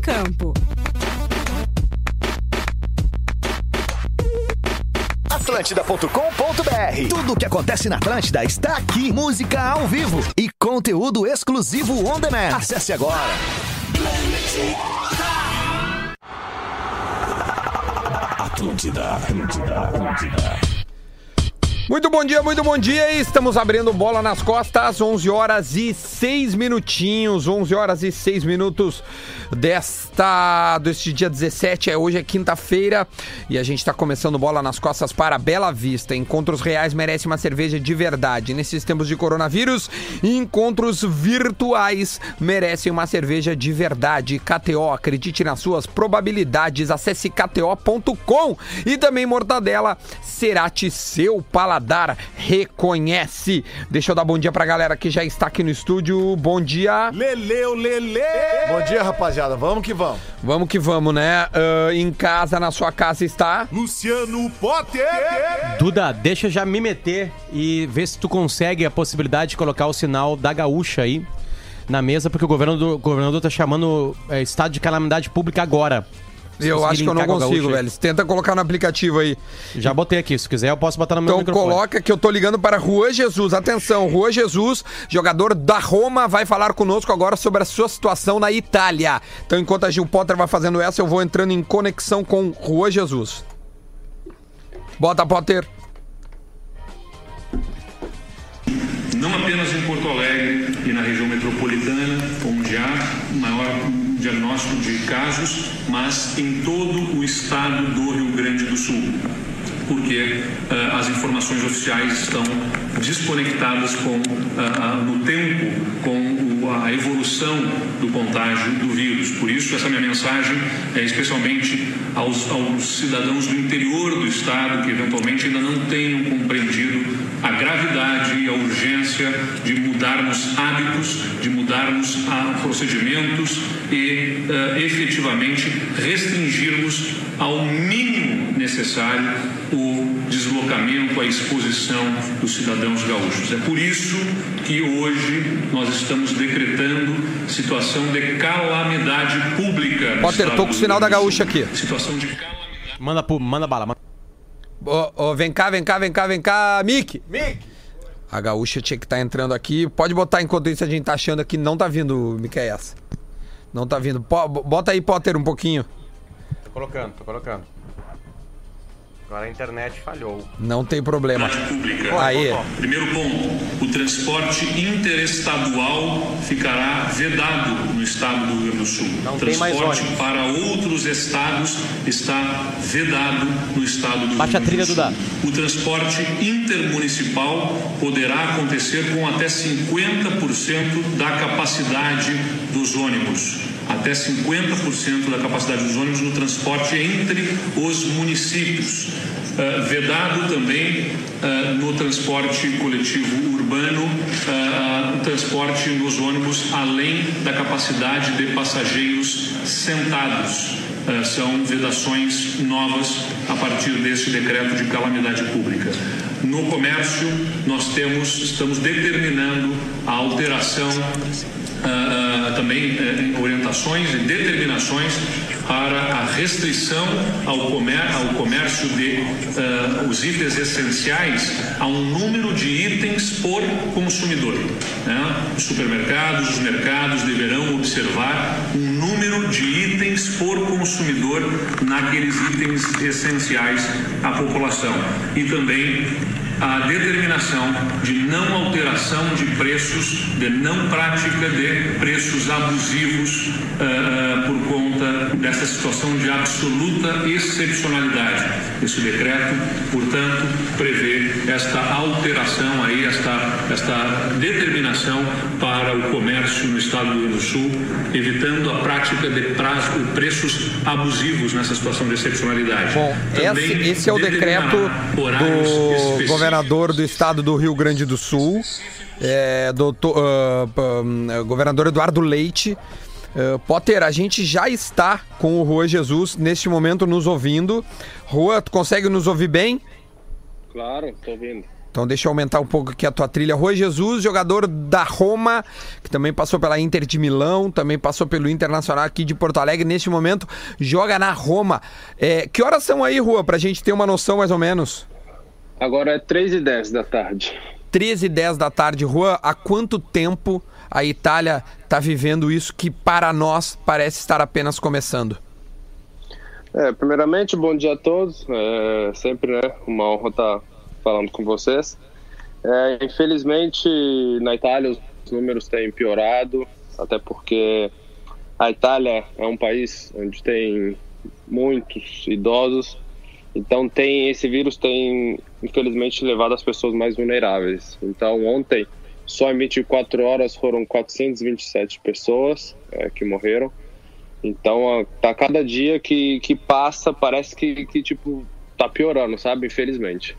em campo. Atlântida.com.br Tudo o que acontece na Atlântida está aqui. Música ao vivo e conteúdo exclusivo on demand. Acesse agora. Atlântida, Atlântida, Atlântida. Muito bom dia, muito bom dia. Estamos abrindo bola nas costas, 11 horas e 6 minutinhos, 11 horas e 6 minutos desta deste dia 17. É hoje é quinta-feira e a gente está começando bola nas costas para Bela Vista. Encontros reais merece uma cerveja de verdade. Nesses tempos de coronavírus, encontros virtuais merecem uma cerveja de verdade. KTO, acredite nas suas probabilidades. Acesse kto.com e também Mortadela Cerati, seu paladar reconhece. Deixa eu dar bom dia pra galera que já está aqui no estúdio. Bom dia. Leleu, Lele! Bom dia, rapaziada. Vamos que vamos. Vamos que vamos, né? Ah, em casa, na sua casa está. Luciano Potter! Duda, deixa eu já me meter e ver se tu consegue a possibilidade de colocar o sinal da gaúcha aí na mesa, porque o governador, o governador tá chamando é, estado de calamidade pública agora. Eu acho que eu não consigo, velho. Tenta colocar no aplicativo aí. Já botei aqui, se quiser eu posso botar no meu Então microfone. coloca que eu tô ligando para Juan Jesus. Atenção, Juan Jesus, jogador da Roma, vai falar conosco agora sobre a sua situação na Itália. Então enquanto a Gil Potter vai fazendo essa, eu vou entrando em conexão com Juan Jesus. Bota, Potter. não apenas em Porto Alegre e na região metropolitana, onde há maior diagnóstico de casos, mas em todo o estado do Rio Grande do Sul, porque ah, as informações oficiais estão desconectadas com, ah, no tempo com o- a evolução do contágio do vírus. Por isso, essa minha mensagem é especialmente aos, aos cidadãos do interior do estado que eventualmente ainda não tenham compreendido a gravidade e a urgência de mudarmos hábitos, de mudarmos ah, procedimentos e eh, efetivamente restringirmos ao mínimo necessário o deslocamento, a exposição dos cidadãos gaúchos. É por isso que hoje nós estamos decretando situação de calamidade pública. Potter, tô com o sinal da gaúcha aqui. Situação de calamidade. Manda, manda bala. manda- Ô, ô, vem cá, vem cá, vem cá, vem cá, Mick. A gaúcha tinha que estar entrando aqui. Pode botar enquanto isso a gente tá achando que não tá vindo, Miqueias. Não tá vindo. Bota aí, Potter, um pouquinho. Tô colocando, tô colocando. Agora a internet falhou. Não tem problema. pública. Aí. Primeiro ponto, o transporte interestadual ficará vedado no estado do Rio Grande do Sul. Não o tem mais transporte para outros estados está vedado no estado do Baixa Rio a trilha, Grande do Sul. Duda. O transporte intermunicipal poderá acontecer com até 50% da capacidade dos ônibus. Até 50% da capacidade dos ônibus no transporte entre os municípios. Ah, vedado também ah, no transporte coletivo urbano, ah, o transporte nos ônibus além da capacidade de passageiros sentados. São vedações novas a partir deste decreto de calamidade pública. No comércio, nós temos, estamos determinando a alteração ah, ah, também eh, orientações e determinações para a restrição ao, comer, ao comércio de ah, os itens essenciais a um número de itens por consumidor. né? Os supermercados, os mercados deverão observar um número de itens por consumidor naqueles itens essenciais à população. E também a determinação de não alteração de preços, de não prática de preços abusivos ah, por conta dessa situação de absoluta excepcionalidade. Esse decreto, portanto, prevê esta alteração aí, esta, esta determinação para o comércio no estado do Rio Grande do Sul, evitando a prática de prazo, preços abusivos nessa situação de excepcionalidade. Bom, esse, esse é o decreto do específicos. Governador do estado do Rio Grande do Sul, é, doutor, hum, governador Eduardo Leite. Ah, Potter, a gente já está com o Rua Jesus neste momento nos ouvindo. Rua, tu consegue nos ouvir bem? Claro, tô ouvindo. Então deixa eu aumentar um pouco aqui a tua trilha. Rui Jesus, jogador da Roma, que também passou pela Inter de Milão, também passou pelo Internacional aqui de Porto Alegre. Neste momento, joga na Roma. É, que horas são aí, Rua, pra gente ter uma noção mais ou menos? Agora é 3 e 10 da tarde. 13 e 10 da tarde, Juan, há quanto tempo a Itália está vivendo isso que para nós parece estar apenas começando? É, primeiramente, bom dia a todos. É sempre né, uma honra estar falando com vocês. É, infelizmente, na Itália os números têm piorado, até porque a Itália é um país onde tem muitos idosos, então tem esse vírus tem infelizmente levado as pessoas mais vulneráveis. Então ontem só em 24 horas foram 427 pessoas é, que morreram. Então tá cada dia que, que passa parece que, que tipo tá piorando, sabe? Infelizmente.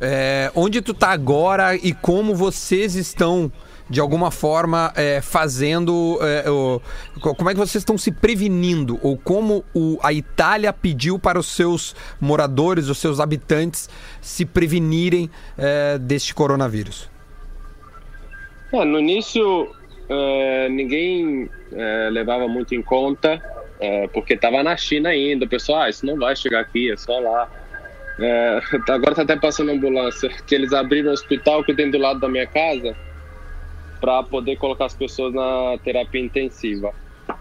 É, onde tu tá agora e como vocês estão de alguma forma é, fazendo. É, o, como é que vocês estão se prevenindo? Ou como o, a Itália pediu para os seus moradores, os seus habitantes, se prevenirem é, deste coronavírus? É, no início, é, ninguém é, levava muito em conta, é, porque estava na China ainda. O pessoal, ah, isso não vai chegar aqui, é só lá. agora está até passando ambulância, que eles abriram o hospital que tem do lado da minha casa para poder colocar as pessoas na terapia intensiva.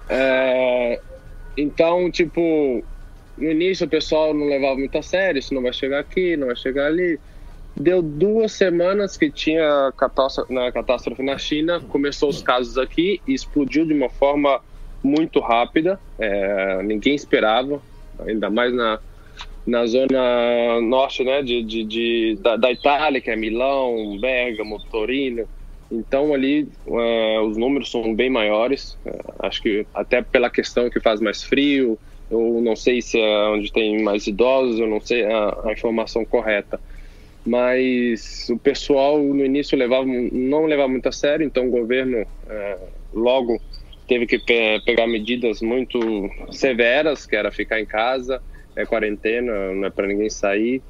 É, então, tipo, no início o pessoal não levava muito a sério, isso não vai chegar aqui, não vai chegar ali. Deu duas semanas que tinha catástrofe, na catástrofe na China, começou os casos aqui e explodiu de uma forma muito rápida, é, ninguém esperava, ainda mais na, na zona norte né, de, de, de da, da, Itália, que é Milão, Bergamo, Torino. Então ali uh, os números são bem maiores. Uh, acho que até pela questão que faz mais frio, eu não sei se é onde tem mais idosos, eu não sei a, a informação correta. Mas o pessoal no início levava, não levava muito a sério, então o governo uh, logo teve que pe pegar medidas muito severas, que era ficar em casa, é quarentena, não é para ninguém sair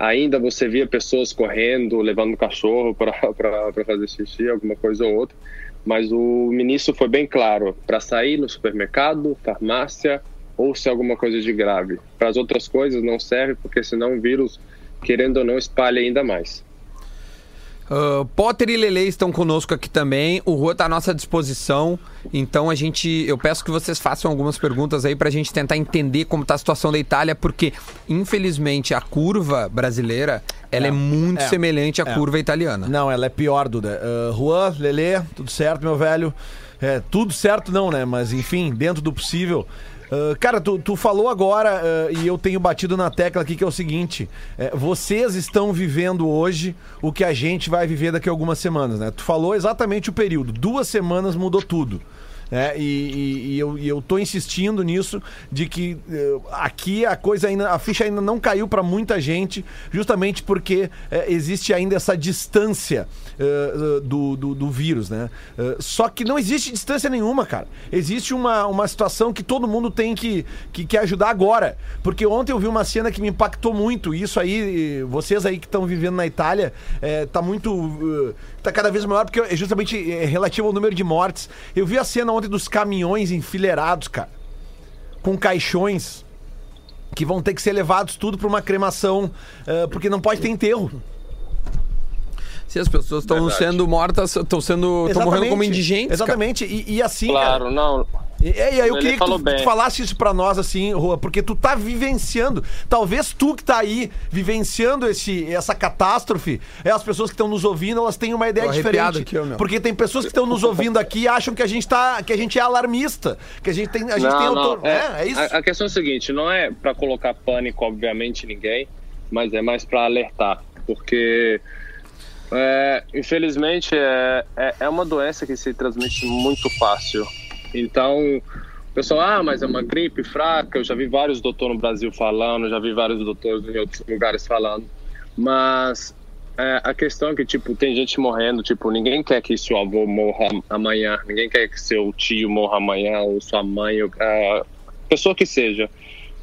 ainda você via pessoas correndo, levando cachorro para fazer xixi, alguma coisa ou outra. Mas o ministro foi bem claro: para sair no supermercado, farmácia ou se alguma coisa de grave. Para as outras coisas não serve, porque senão o vírus, querendo ou não, espalha ainda mais. Uh, Potter e Lele estão conosco aqui também. O Rua está à nossa disposição. Então a gente. Eu peço que vocês façam algumas perguntas aí para a gente tentar entender como está a situação da Itália, porque, infelizmente, a curva brasileira ela é, é muito é, semelhante à é. curva italiana. Não, ela é pior, Duda. Uh, Juan, Lele, tudo certo, meu velho? É, tudo certo não, né? Mas enfim, dentro do possível. Uh, cara, tu, tu, falou agora, uh, e eu tenho batido na tecla aqui, que é o seguinte: é, vocês estão vivendo hoje o que a gente vai viver daqui a algumas semanas, né? Tu falou exatamente o período. Duas semanas mudou tudo. É, e, e, e, eu, e eu tô insistindo nisso de que uh, aqui a coisa ainda, a ficha ainda não caiu para muita gente, justamente porque uh, existe ainda essa distância uh, do, do, do, vírus, né? só que não existe distância nenhuma, cara. Existe uma, uma situação que todo mundo tem que, que, que ajudar agora. Porque ontem eu vi uma cena que me impactou muito. Isso aí, vocês aí que estão vivendo na Itália, tá muito. Tá cada vez maior, porque é justamente relativo ao número de mortes. Eu vi a cena ontem ontem dos caminhões enfileirados, cara. Com caixões que vão ter que ser levados tudo para uma cremação, uh, porque não pode ter enterro. Se as pessoas estão sendo mortas, estão sendo. estão morrendo como indigentes. Exatamente. E, e, assim. Claro, cara, não. E, e aí, eu queria que tu, tu, falasse isso pra nós, assim, Rua, porque tu tá vivenciando. Talvez tu que tá aí vivenciando esse, essa catástrofe, é, as pessoas que estão nos ouvindo, elas têm uma ideia diferente. Aqui, porque tem pessoas que estão nos ouvindo aqui e acham que a gente tá. que a gente é alarmista. Que a gente tem. A gente não, tem autor... é, é, é, isso. A, a, questão é a seguinte, não é pra colocar pânico, obviamente, ninguém, mas é mais pra alertar. Porque. É, infelizmente, é, é, é uma doença que se transmite muito fácil. Então, o pessoal, ah, mas é uma gripe fraca. Eu já vi vários doutores no Brasil falando, já vi vários doutores em outros lugares falando. Mas é, a questão é que, tipo, tem gente morrendo. Tipo, ninguém quer que seu avô morra amanhã. Ninguém quer que seu tio morra amanhã, ou sua mãe, ou a pessoa que seja.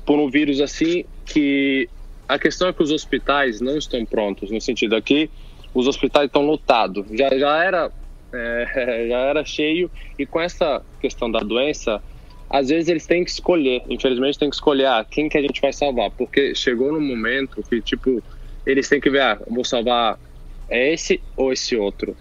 Por um vírus assim, que a questão é que os hospitais não estão prontos. No sentido aqui, os hospitais estão lotados. Já, já, era, é, já era cheio, e com essa questão da doença, às vezes eles têm que escolher, infelizmente tem que escolher ah, quem que a gente vai salvar, porque chegou no momento que, tipo, eles têm que ver, ah, vou salvar esse ou esse outro.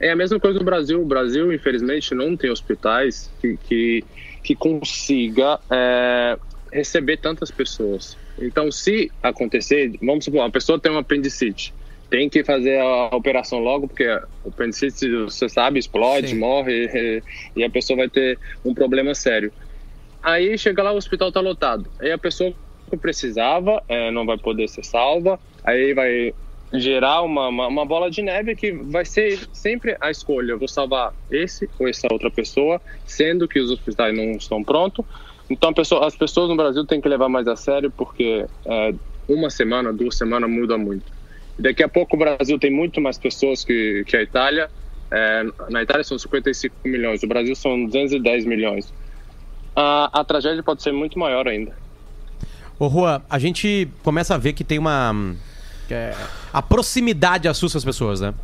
É a mesma coisa no Brasil. O Brasil, infelizmente, não tem hospitais que, que, que consiga é, receber tantas pessoas. Então, se acontecer, vamos supor, uma pessoa tem um apendicite, tem que fazer a operação logo, porque o apendicite, você sabe, explode, Sim. morre, e, a pessoa vai ter um problema sério. Aí chega lá, o hospital está lotado. Aí a pessoa que precisava é, não vai poder ser salva, aí vai gerar uma, uma, uma bola de neve que vai ser sempre a escolha. Vou salvar esse ou essa outra pessoa, sendo que os hospitais não estão prontos. Então pessoa, as pessoas no Brasil têm que levar mais a sério, porque é, uma semana, duas semanas muda muito. Daqui a pouco o Brasil tem muito mais pessoas que, que a Itália. É, na Itália são 55 milhões, no Brasil são 210 milhões. A, a tragédia pode ser muito maior ainda. Ô, Rua, a gente começa a ver que tem uma. é- a proximidade assusta as pessoas, né?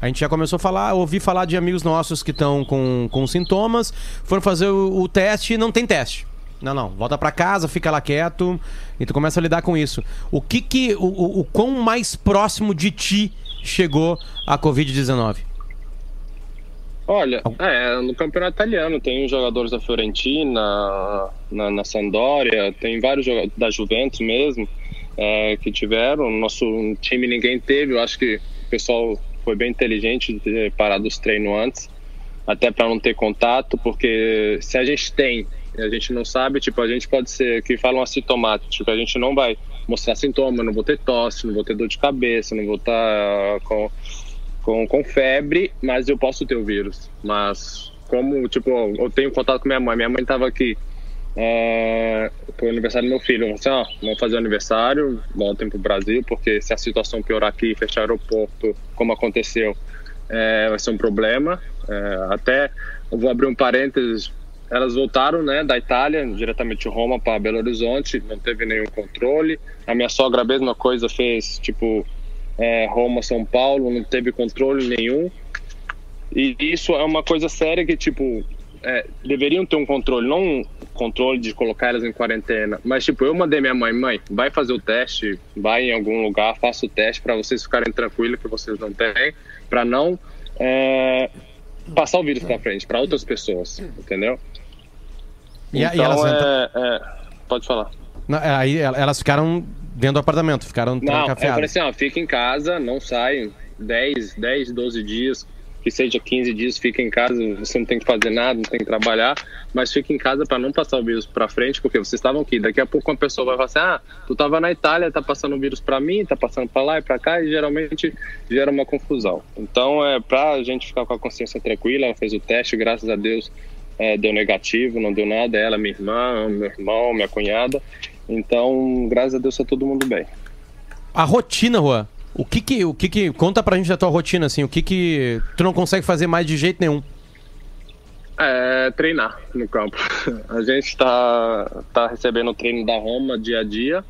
A gente já começou a falar, ouvir falar de amigos nossos que estão com, com sintomas, foram fazer o, o teste e não tem teste. Não, não, volta pra casa, fica lá quieto e tu começa a lidar com isso. O que que. O, o, o quão mais próximo de ti chegou a Covid-19? Olha, é, no campeonato italiano tem jogadores da Fiorentina, na, na Sampdoria, tem vários jogadores da Juventus mesmo é, que tiveram. Nosso time ninguém teve, eu acho que o pessoal foi bem inteligente de ter parado os treinos antes, até para não ter contato, porque se a gente tem a gente não sabe, tipo, a gente pode ser, que falam assintomático, a gente não vai mostrar sintoma, não vou ter tosse, não vou ter dor de cabeça, não vou estar com com, com febre, mas eu posso ter o vírus. Mas como, tipo, eu tenho contato com minha mãe, minha mãe estava aqui é, pro aniversário do meu filho. Assim, ó, vamos fazer o aniversário, voltem pro Brasil, porque se a situação piorar aqui, fechar o aeroporto, como aconteceu, é, vai ser um problema. É, até, eu vou abrir um parênteses, elas voltaram, né, da Itália, diretamente de Roma para Belo Horizonte, não teve nenhum controle. A minha sogra, a mesma coisa, fez, tipo, é, Roma, São Paulo, não teve controle nenhum. E isso é uma coisa séria que, tipo, é, deveriam ter um controle, não um controle de colocar elas em quarentena, mas, tipo, eu mandei minha mãe, mãe, vai fazer o teste, vai em algum lugar, faça o teste para vocês ficarem tranquilos que vocês não têm, para não é, passar o vírus para frente, para outras pessoas, entendeu? E, a- e então, elas é, é, pode falar. Não, é, Aí elas ficaram dentro do apartamento, ficaram Não, eu falei assim, ó, fica em casa, não sai 10, 10, 12 dias, que seja 15 dias, fica em casa, você não tem que fazer nada, não tem que trabalhar, mas fica em casa para não passar o vírus para frente, porque vocês estavam aqui. Daqui a pouco uma pessoa vai falar assim: "Ah, tu tava na Itália, tá passando o vírus para mim, tá passando para lá e para cá", e geralmente gera uma confusão. Então, é pra gente ficar com a consciência tranquila, ela fez o teste, graças a Deus, é, deu negativo, não deu nada, ela, minha irmã, meu irmão, minha cunhada. Então, graças a Deus, tá todo mundo bem. A rotina, Juan. O que que, o que que... Conta pra gente da tua rotina, assim. O que que tu não consegue fazer mais de jeito nenhum? É, treinar no campo. A gente está tá recebendo o treino da Roma dia a dia,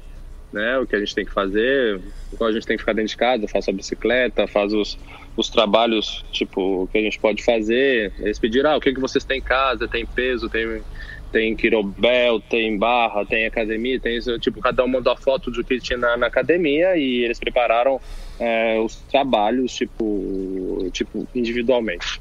né? O que a gente tem que fazer. Igual a gente tem que ficar dentro de casa, faz a bicicleta, faz os, os trabalhos, tipo, que a gente pode fazer. Eles pediram, ah, o que, que vocês têm em casa? Tem peso, tem, tem quirobel, tem barra, tem academia, tem isso. Tipo, cada um mandou a foto do que tinha na, na academia e eles prepararam é, os trabalhos, tipo, tipo, individualmente.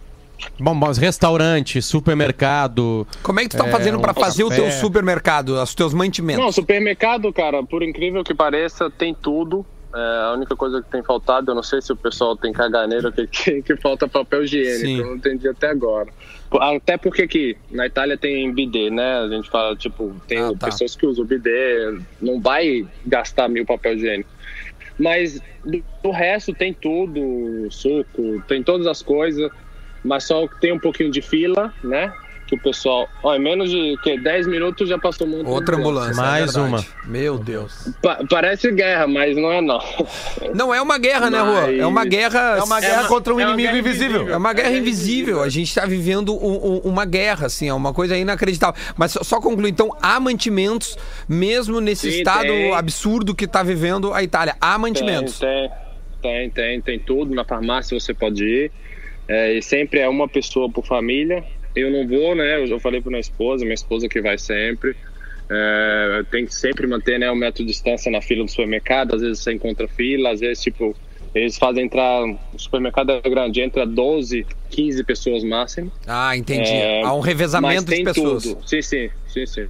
Bom, mas restaurante, supermercado... Como é que tu tá É, fazendo pra um fazer o teu café. supermercado, os teus mantimentos? Não, supermercado, cara, por incrível que pareça, tem tudo. É, a única coisa que tem faltado, eu não sei se o pessoal tem caganeira, que, que, que falta papel higiênico, Sim. eu não entendi até agora. Até porque aqui, na Itália tem bidê, né? A gente fala, tipo, tem Ah, tá. pessoas que usam bidê, não vai gastar mil papel higiênico. Mas do, do resto tem tudo, suco, tem todas as coisas, mas só tem um pouquinho de fila, né? Que o pessoal, ó, em menos de que, 10 minutos já passou muito. Outra ambulância. é Mais verdade. Meu Deus. Pa- parece guerra, mas não é não. Não é uma guerra, né, Rua? Mas- É uma guerra. É uma guerra uma- contra um é uma inimigo guerra invisível. É uma guerra invisível. A gente tá vivendo um- um- uma guerra, assim, é uma coisa inacreditável. Mas só, só concluir, então, há mantimentos, mesmo nesse Sim, estado tem. absurdo que tá vivendo a Itália. Há mantimentos. Tem, tem, Tem, tem, tem tudo. Na farmácia você pode ir. É, e sempre é uma pessoa por família. Eu não vou, né? Eu já falei para minha esposa, minha esposa que vai sempre. É, tem que sempre manter né, o metro de distância na fila do supermercado. Às vezes você encontra fila, às vezes, tipo, eles fazem entrar. O supermercado é grande, entra 12, 15 pessoas máximo. Ah, entendi. É, Há um Mas revezamento de tem pessoas. tudo. Sim, sim, sim, sim.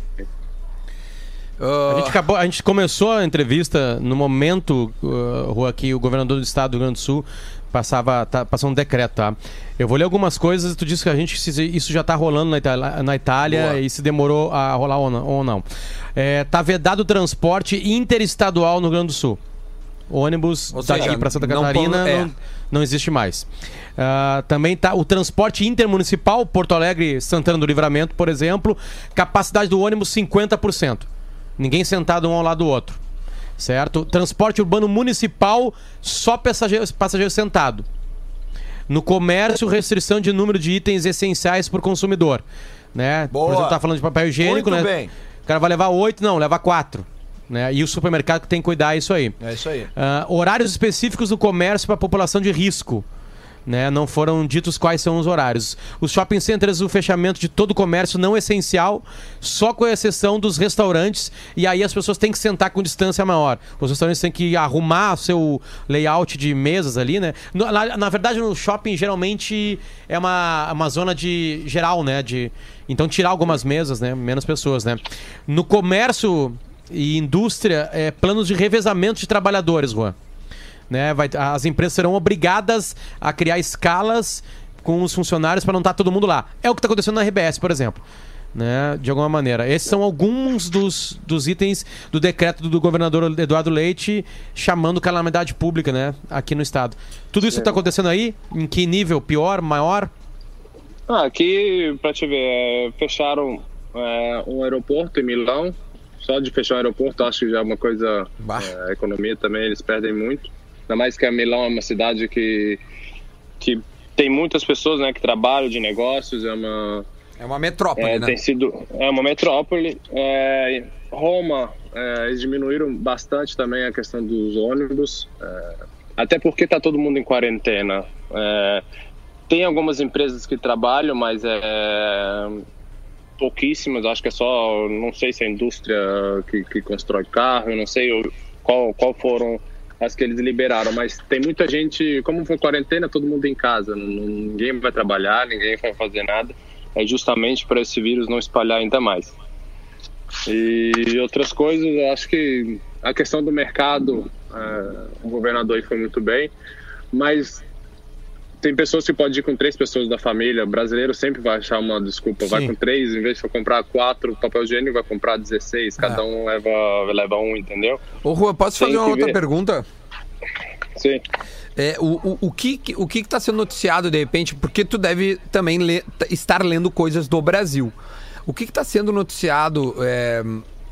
Ah, A gente, acabou, a gente começou a entrevista no momento, uh, Rua, que o governador do estado do Rio Grande do Sul passava, tá, passou um decreto, tá? Eu vou ler algumas coisas, tu disse que a gente, isso já tá rolando na Itália, na Itália e se demorou a rolar ou não. Ou não. É, tá vedado o transporte interestadual no Rio Grande do Sul. Ônibus Ou daqui para Santa não Catarina pode- é. não, não existe mais. Ah, também tá o transporte intermunicipal, Porto Alegre, Santana do Livramento, por exemplo, capacidade do ônibus 50%. Ninguém sentado um ao lado do outro. Certo? Transporte urbano municipal, só passageiro, passageiro sentado. No comércio, restrição de número de itens essenciais por consumidor. Né? Boa. Por exemplo, tá falando de papel higiênico, Muito né? bem. O cara vai levar oito, não, leva quatro. Né? E o supermercado que tem que cuidar isso aí. É isso aí. Ah, horários específicos do comércio para população de risco. Né? Não foram ditos quais são os horários. Os shopping centers, o fechamento de todo o comércio não essencial, só com exceção dos restaurantes. E aí as pessoas têm que sentar com distância maior. Os restaurantes têm que arrumar seu layout de mesas ali, né? Na, na verdade, no shopping geralmente é uma, uma zona de geral, né? De, então tirar algumas mesas, né? Menos pessoas, né? No comércio e indústria, é, planos de revezamento de trabalhadores, Juan né? Vai, as empresas serão obrigadas a criar escalas com os funcionários para não estar todo mundo lá. É o que está acontecendo na RBS, por exemplo. Né, de alguma maneira. Esses são alguns dos, dos itens do decreto do governador Eduardo Leite chamando calamidade pública né, aqui no estado. Tudo isso está acontecendo aí? Em que nível? Pior? Maior? Ah, aqui, pra te ver, é, fecharam é, um aeroporto em Milão. Só de fechar o aeroporto, acho que já é uma coisa. É, a economia também, eles perdem muito. Ainda mais que a Milão é uma cidade que, que tem muitas pessoas né, que trabalham de negócios, é uma, é uma metrópole, é, né? tem sido é uma metrópole. É, Roma, é, eles diminuíram bastante também a questão dos ônibus, é, até porque está todo mundo em quarentena. É, tem algumas empresas que trabalham, mas é pouquíssimas. Acho que é só, não sei se é a indústria que, que constrói carro, não sei qual, qual foram as que eles liberaram, mas tem muita gente, como foi quarentena, todo mundo em casa, ninguém vai trabalhar, ninguém vai fazer nada. É justamente para esse vírus não espalhar ainda mais. E outras coisas, acho que a questão do mercado, é, o governador aí foi muito bem, mas tem pessoas que podem ir com três pessoas da família. O brasileiro sempre vai achar uma desculpa. Vai Sim. com três, em vez de comprar quatro papel higiênico, vai comprar 16. Cada um leva, leva um, entendeu? Ô, Rua, posso Tem fazer uma outra ver. pergunta? Sim. É, o, o, o que o que está sendo noticiado de repente? Porque tu deve também ler- estar lendo coisas do Brasil. O que está sendo noticiado é,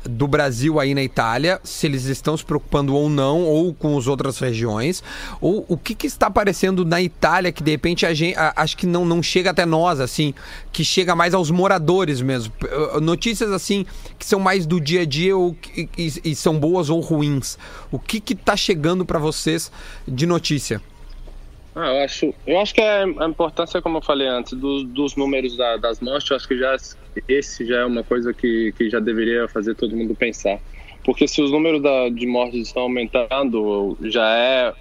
do Brasil aí na Itália? Se eles estão se preocupando ou não, ou com as outras regiões? Ou o que, que está aparecendo na Itália que de repente a gente, a- acho que não, não chega até nós, assim, que chega mais aos moradores mesmo? Uh, Notícias assim que são mais do dia a dia ou que- e, e são boas ou ruins. O que que tá chegando para vocês de notícia? Ah, eu acho, eu acho que é a importância, como eu falei antes, dos, dos números da- das mortes, eu acho que já esse já é uma coisa que, que já deveria fazer todo mundo pensar. Porque se os números da, de mortes estão aumentando, já é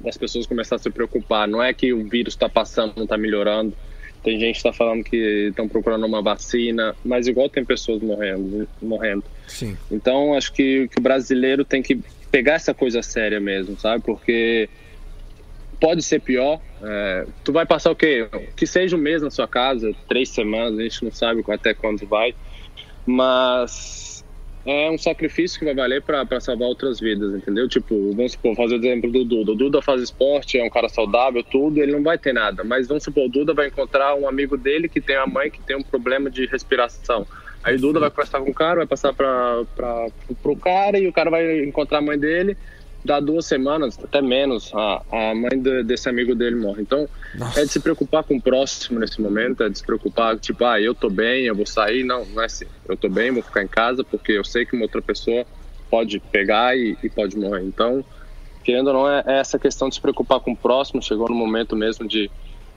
das pessoas começar a se preocupar. Não é que o vírus está passando, não está melhorando. Tem gente que está falando que estão procurando uma vacina, mas igual tem pessoas morrendo, morrendo. Sim. Então, acho que, que o brasileiro tem que pegar essa coisa séria mesmo, sabe? Porque pode ser pior. É, tu vai passar o quê? Que seja um mês na sua casa, três semanas, a gente não sabe até quando vai. Mas é um sacrifício que vai valer para salvar outras vidas, entendeu? Tipo, vamos supor, fazer o exemplo do Duda. O Duda faz esporte, é um cara saudável, tudo, ele não vai ter nada. Mas vamos supor, o Duda vai encontrar um amigo dele que tem a mãe que tem um problema de respiração. Aí o Duda vai conversar com o cara, vai passar para o cara e o cara vai encontrar a mãe dele. Dá duas semanas, até menos, a, a mãe de- desse amigo dele morre. Então, é de se preocupar com o próximo nesse momento, é de se preocupar, tipo, ah, eu tô bem, eu vou sair. Não, não é assim. Eu tô bem, vou ficar em casa, porque eu sei que uma outra pessoa pode pegar e, e pode morrer. Então, querendo ou não, é, é essa questão de se preocupar com o próximo. Chegou no momento mesmo de.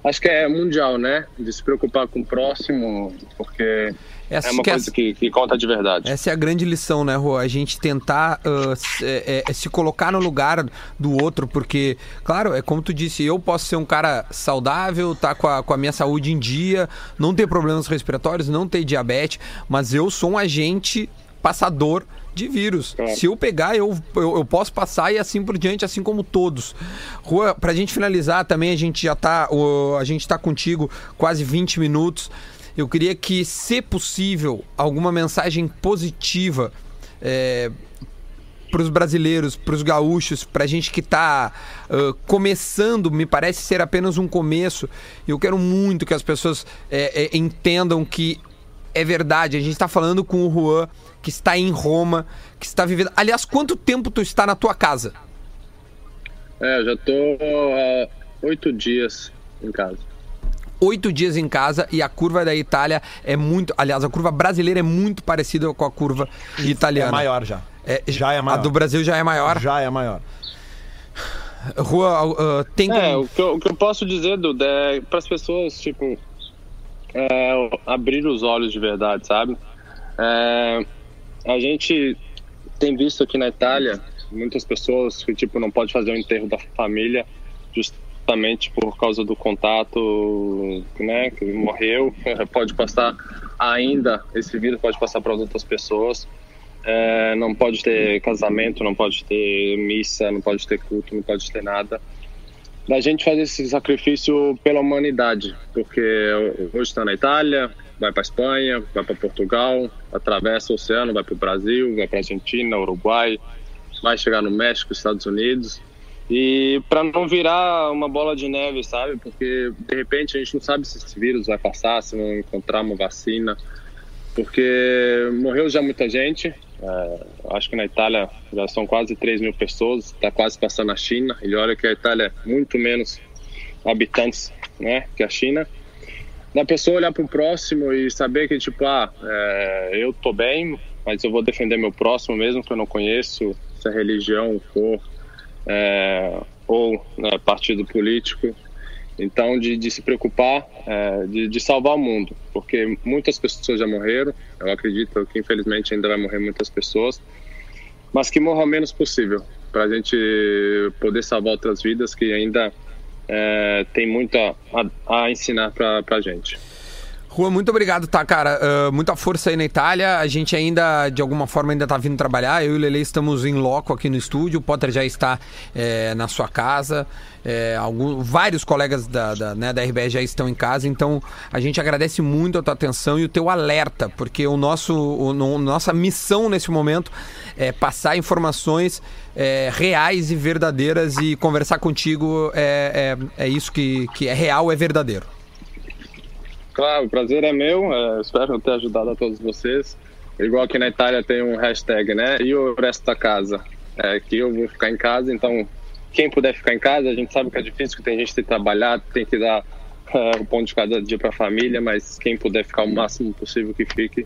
Acho que é mundial, né? De se preocupar com o próximo, porque Essa é uma que é- coisa que, que conta de verdade. Essa é a grande lição, né, Rô? A gente tentar ah, se, é- é se colocar no lugar do outro, porque, claro, é como tu disse, eu posso ser um cara saudável, tá com a, com a minha saúde em dia, não ter problemas respiratórios, não ter diabetes, mas eu sou um agente passador de vírus. Claro. Se eu pegar, eu, eu, eu posso passar e assim por diante, assim como todos. Rua, pra gente finalizar também, a gente já tá, o- a gente tá contigo quase 20 minutos. Eu queria que, se possível, alguma mensagem positiva é, para os brasileiros, para os gaúchos, para a gente que está começando, me parece ser apenas um começo. Eu quero muito que as pessoas é, é, entendam que é verdade. A gente está falando com o Juan, que está em Roma, que está vivendo. Aliás, quanto tempo tu está na tua casa? É, eu já tô há oito dias em casa. Oito dias em casa e a curva da Itália é muito. Aliás, a curva brasileira é muito parecida com a curva italiana. É maior já. É, Já é maior. A do Brasil já é maior. Já é maior. Rua, uh, tem como... É, o que, eu, o que eu posso dizer, Duda, é para as pessoas, tipo, é, abrir os olhos de verdade, sabe? É, a gente tem visto aqui na Itália muitas pessoas que, tipo, não pode fazer o enterro da família justamente por causa do contato, né, que morreu, pode passar ainda, esse vírus pode passar para as outras pessoas. É, não pode ter casamento, não pode ter missa, não pode ter culto, não pode ter nada. Da gente fazer esse sacrifício pela humanidade, porque hoje está na Itália, vai para Espanha, vai para Portugal, atravessa o oceano, vai para o Brasil, vai para Argentina, Uruguai, vai chegar no México, Estados Unidos. E para não virar uma bola de neve, sabe? Porque de repente a gente não sabe se esse vírus vai passar, se vão encontrar uma vacina porque morreu já muita gente. É, acho que na Itália já são quase 3 mil pessoas, está quase passando a China. E olha que a Itália é muito menos habitantes né, que a China. Da pessoa olhar para o próximo e saber que, tipo, ah, é, eu tô bem, mas eu vou defender meu próximo mesmo que eu não conheço, se é religião, cor é, ou né, partido político. Então, de, de se preocupar, é, de, de salvar o mundo, porque muitas pessoas já morreram. Eu acredito que, infelizmente, ainda vai morrer muitas pessoas, mas que morram o menos possível, para a gente poder salvar outras vidas que ainda é, tem muito a, a ensinar para a gente. Juan, muito obrigado, tá, cara? Uh, muita força aí na Itália. A gente ainda, de alguma forma, ainda tá vindo trabalhar. Eu e o Lele estamos em loco aqui no estúdio. O Potter já está é, na sua casa. É, alguns, vários colegas da, da, né, da RBS já estão em casa. Então, a gente agradece muito a tua atenção e o teu alerta, porque o nosso, o, no, nossa missão nesse momento é passar informações é, reais e verdadeiras e conversar contigo é, é, é isso que, que é real, é verdadeiro. Claro, o prazer é meu. É, espero ter ajudado a todos vocês. Igual aqui na Itália tem um hashtag, né? E o resto da casa. É, que eu vou ficar em casa, então quem puder ficar em casa, a gente sabe que é difícil, que tem gente que tem que trabalhar, tem que dar é, o pão de cada dia para a família, mas quem puder ficar o máximo possível que fique,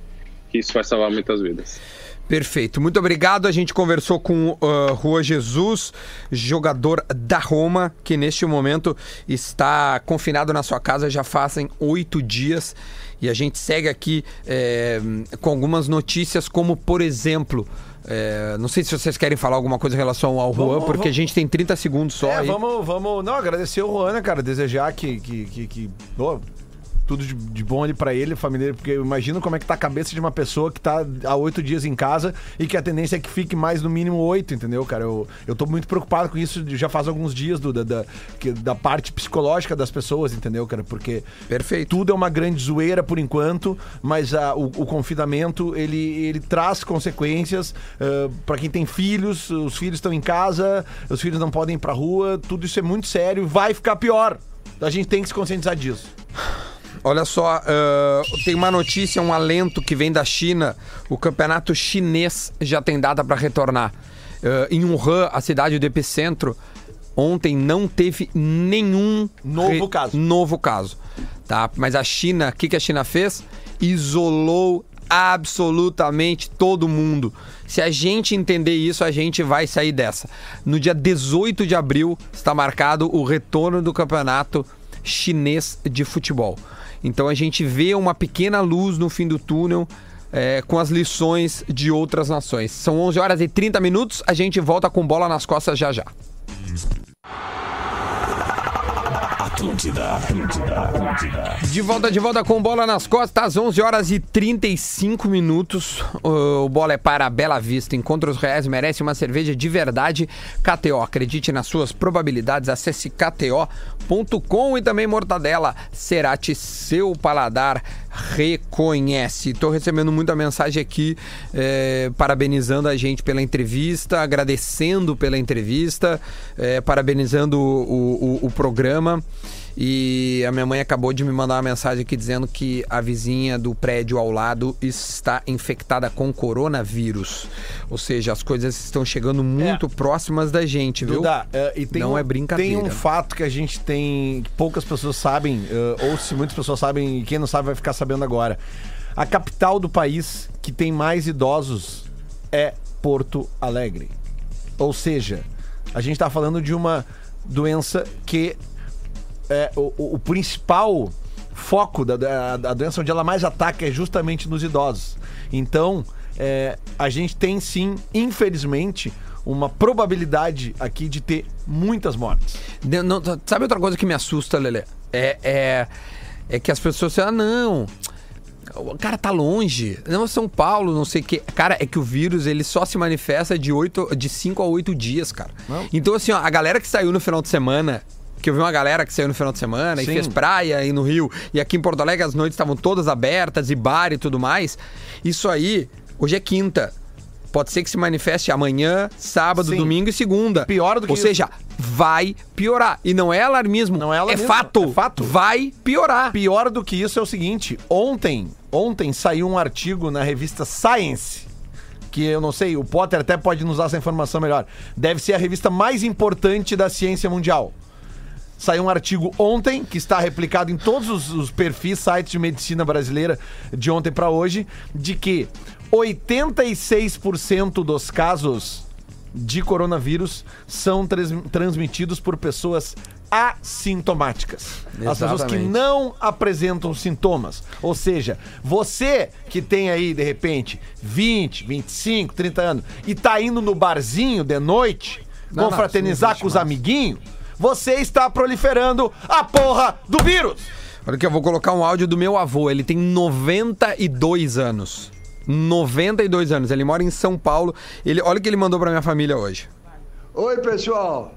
que isso vai salvar muitas vidas. Perfeito, muito obrigado. A gente conversou com uh, Rua Jesus, jogador da Roma, que neste momento está confinado na sua casa já fazem oito dias. E a gente segue aqui é, com algumas notícias, como por exemplo. É, não sei se vocês querem falar alguma coisa em relação ao Juan, Vamos, porque vamos. a gente tem 30 segundos só É, aí. vamos, vamos. Não, agradecer o Juan, né, cara? Desejar que. que, que, que- ó, tudo de, de bom ali pra ele, família, porque eu imagino como é que tá a cabeça de uma pessoa que tá há oito dias em casa e que a tendência é que fique mais no mínimo oito, entendeu, cara? Eu, eu tô muito preocupado com isso já faz alguns dias, do, da, que- da parte psicológica das pessoas, entendeu, cara? Porque Perfeito. tudo é uma grande zoeira por enquanto, mas a- o, o confinamento ele, ele traz consequências para pra quem tem filhos, os filhos estão em casa, os filhos não podem ir pra rua, tudo isso é muito sério, vai ficar pior. A gente tem que se conscientizar disso. Olha só, ah, tem uma notícia, um alento que vem da China. O campeonato chinês já tem data para retornar. Ah, em Wuhan, a cidade do epicentro, ontem não teve nenhum Novo re- caso. Novo caso, tá? Mas a China, o que, que a China fez? Isolou absolutamente todo mundo. Se a gente entender isso, a gente vai sair dessa. No dia 18 de abril está marcado o retorno do campeonato chinês de futebol. Então a gente vê uma pequena luz no fim do túnel. é, com as lições de outras nações. São 11 horas e 30 minutos. A gente volta com bola nas costas já já. De volta, de volta com bola nas costas, 11 horas e 35 minutos. O bola é para Bela Vista. Encontra os reais, merece uma cerveja de verdade. KTO, acredite nas suas probabilidades. Acesse kto.com e também Mortadela. Cerati, seu paladar reconhece. Estou recebendo muita mensagem aqui, eh, parabenizando a gente pela entrevista, agradecendo pela entrevista, eh, parabenizando o, o- o programa. E a minha mãe acabou de me mandar uma mensagem aqui dizendo que a vizinha do prédio ao lado está infectada com coronavírus. Ou seja, as coisas estão chegando muito próximas da gente, viu? Duda, é, e tem Não um, é brincadeira. Tem um fato que a gente tem, que poucas pessoas sabem, é, ou se muitas pessoas sabem, e quem não sabe vai ficar sabendo agora. A capital do país que tem mais idosos é Porto Alegre. Ou seja, a gente está falando de uma doença que é, o, o- principal foco da, da, da doença onde ela mais ataca é justamente nos idosos. Então, é, a gente tem sim, infelizmente, uma probabilidade aqui de ter muitas mortes. De- não, t- sabe outra coisa que me assusta, Lelê? É, é, é que as pessoas falam, ah, não. O cara tá longe. Não, São Paulo, não sei o quê. Cara, é que o vírus ele só se manifesta de, oito, de 5 a 8 dias, cara. Então, assim, ó, a galera que saiu no final de semana. Que eu vi uma galera que saiu no final de semana e Sim. fez praia aí no Rio. E aqui em Porto Alegre as noites estavam todas abertas, e bar e tudo mais. Isso aí, hoje é quinta. Pode ser que se manifeste amanhã, sábado, Sim. domingo e segunda. Pior do que Ou isso. seja, vai piorar. E não é alarmismo. Não é alarmismo, fato. é fato. Vai piorar. Pior do que isso é o seguinte: ontem, ontem saiu um artigo na revista Science. Que eu não sei, o Potter até pode nos dar essa informação melhor. Deve ser a revista mais importante da ciência mundial. Saiu um artigo ontem, que está replicado em todos os, os perfis, sites de medicina brasileira de ontem para hoje, de que 86% dos casos de coronavírus são trans- transmitidos por pessoas assintomáticas. As pessoas que Exatamente. não apresentam sintomas. Ou seja, você que tem aí, de repente, 20, 25, 30 anos e tá indo no barzinho de noite, Não, não, confraternizar isso não com os amiguinhos, você está proliferando a porra do vírus. Olha que eu vou colocar um áudio do meu avô. Ele tem 92 anos. 92 anos. Ele mora em São Paulo. Ele, olha o que ele mandou pra minha família hoje. Oi, pessoal.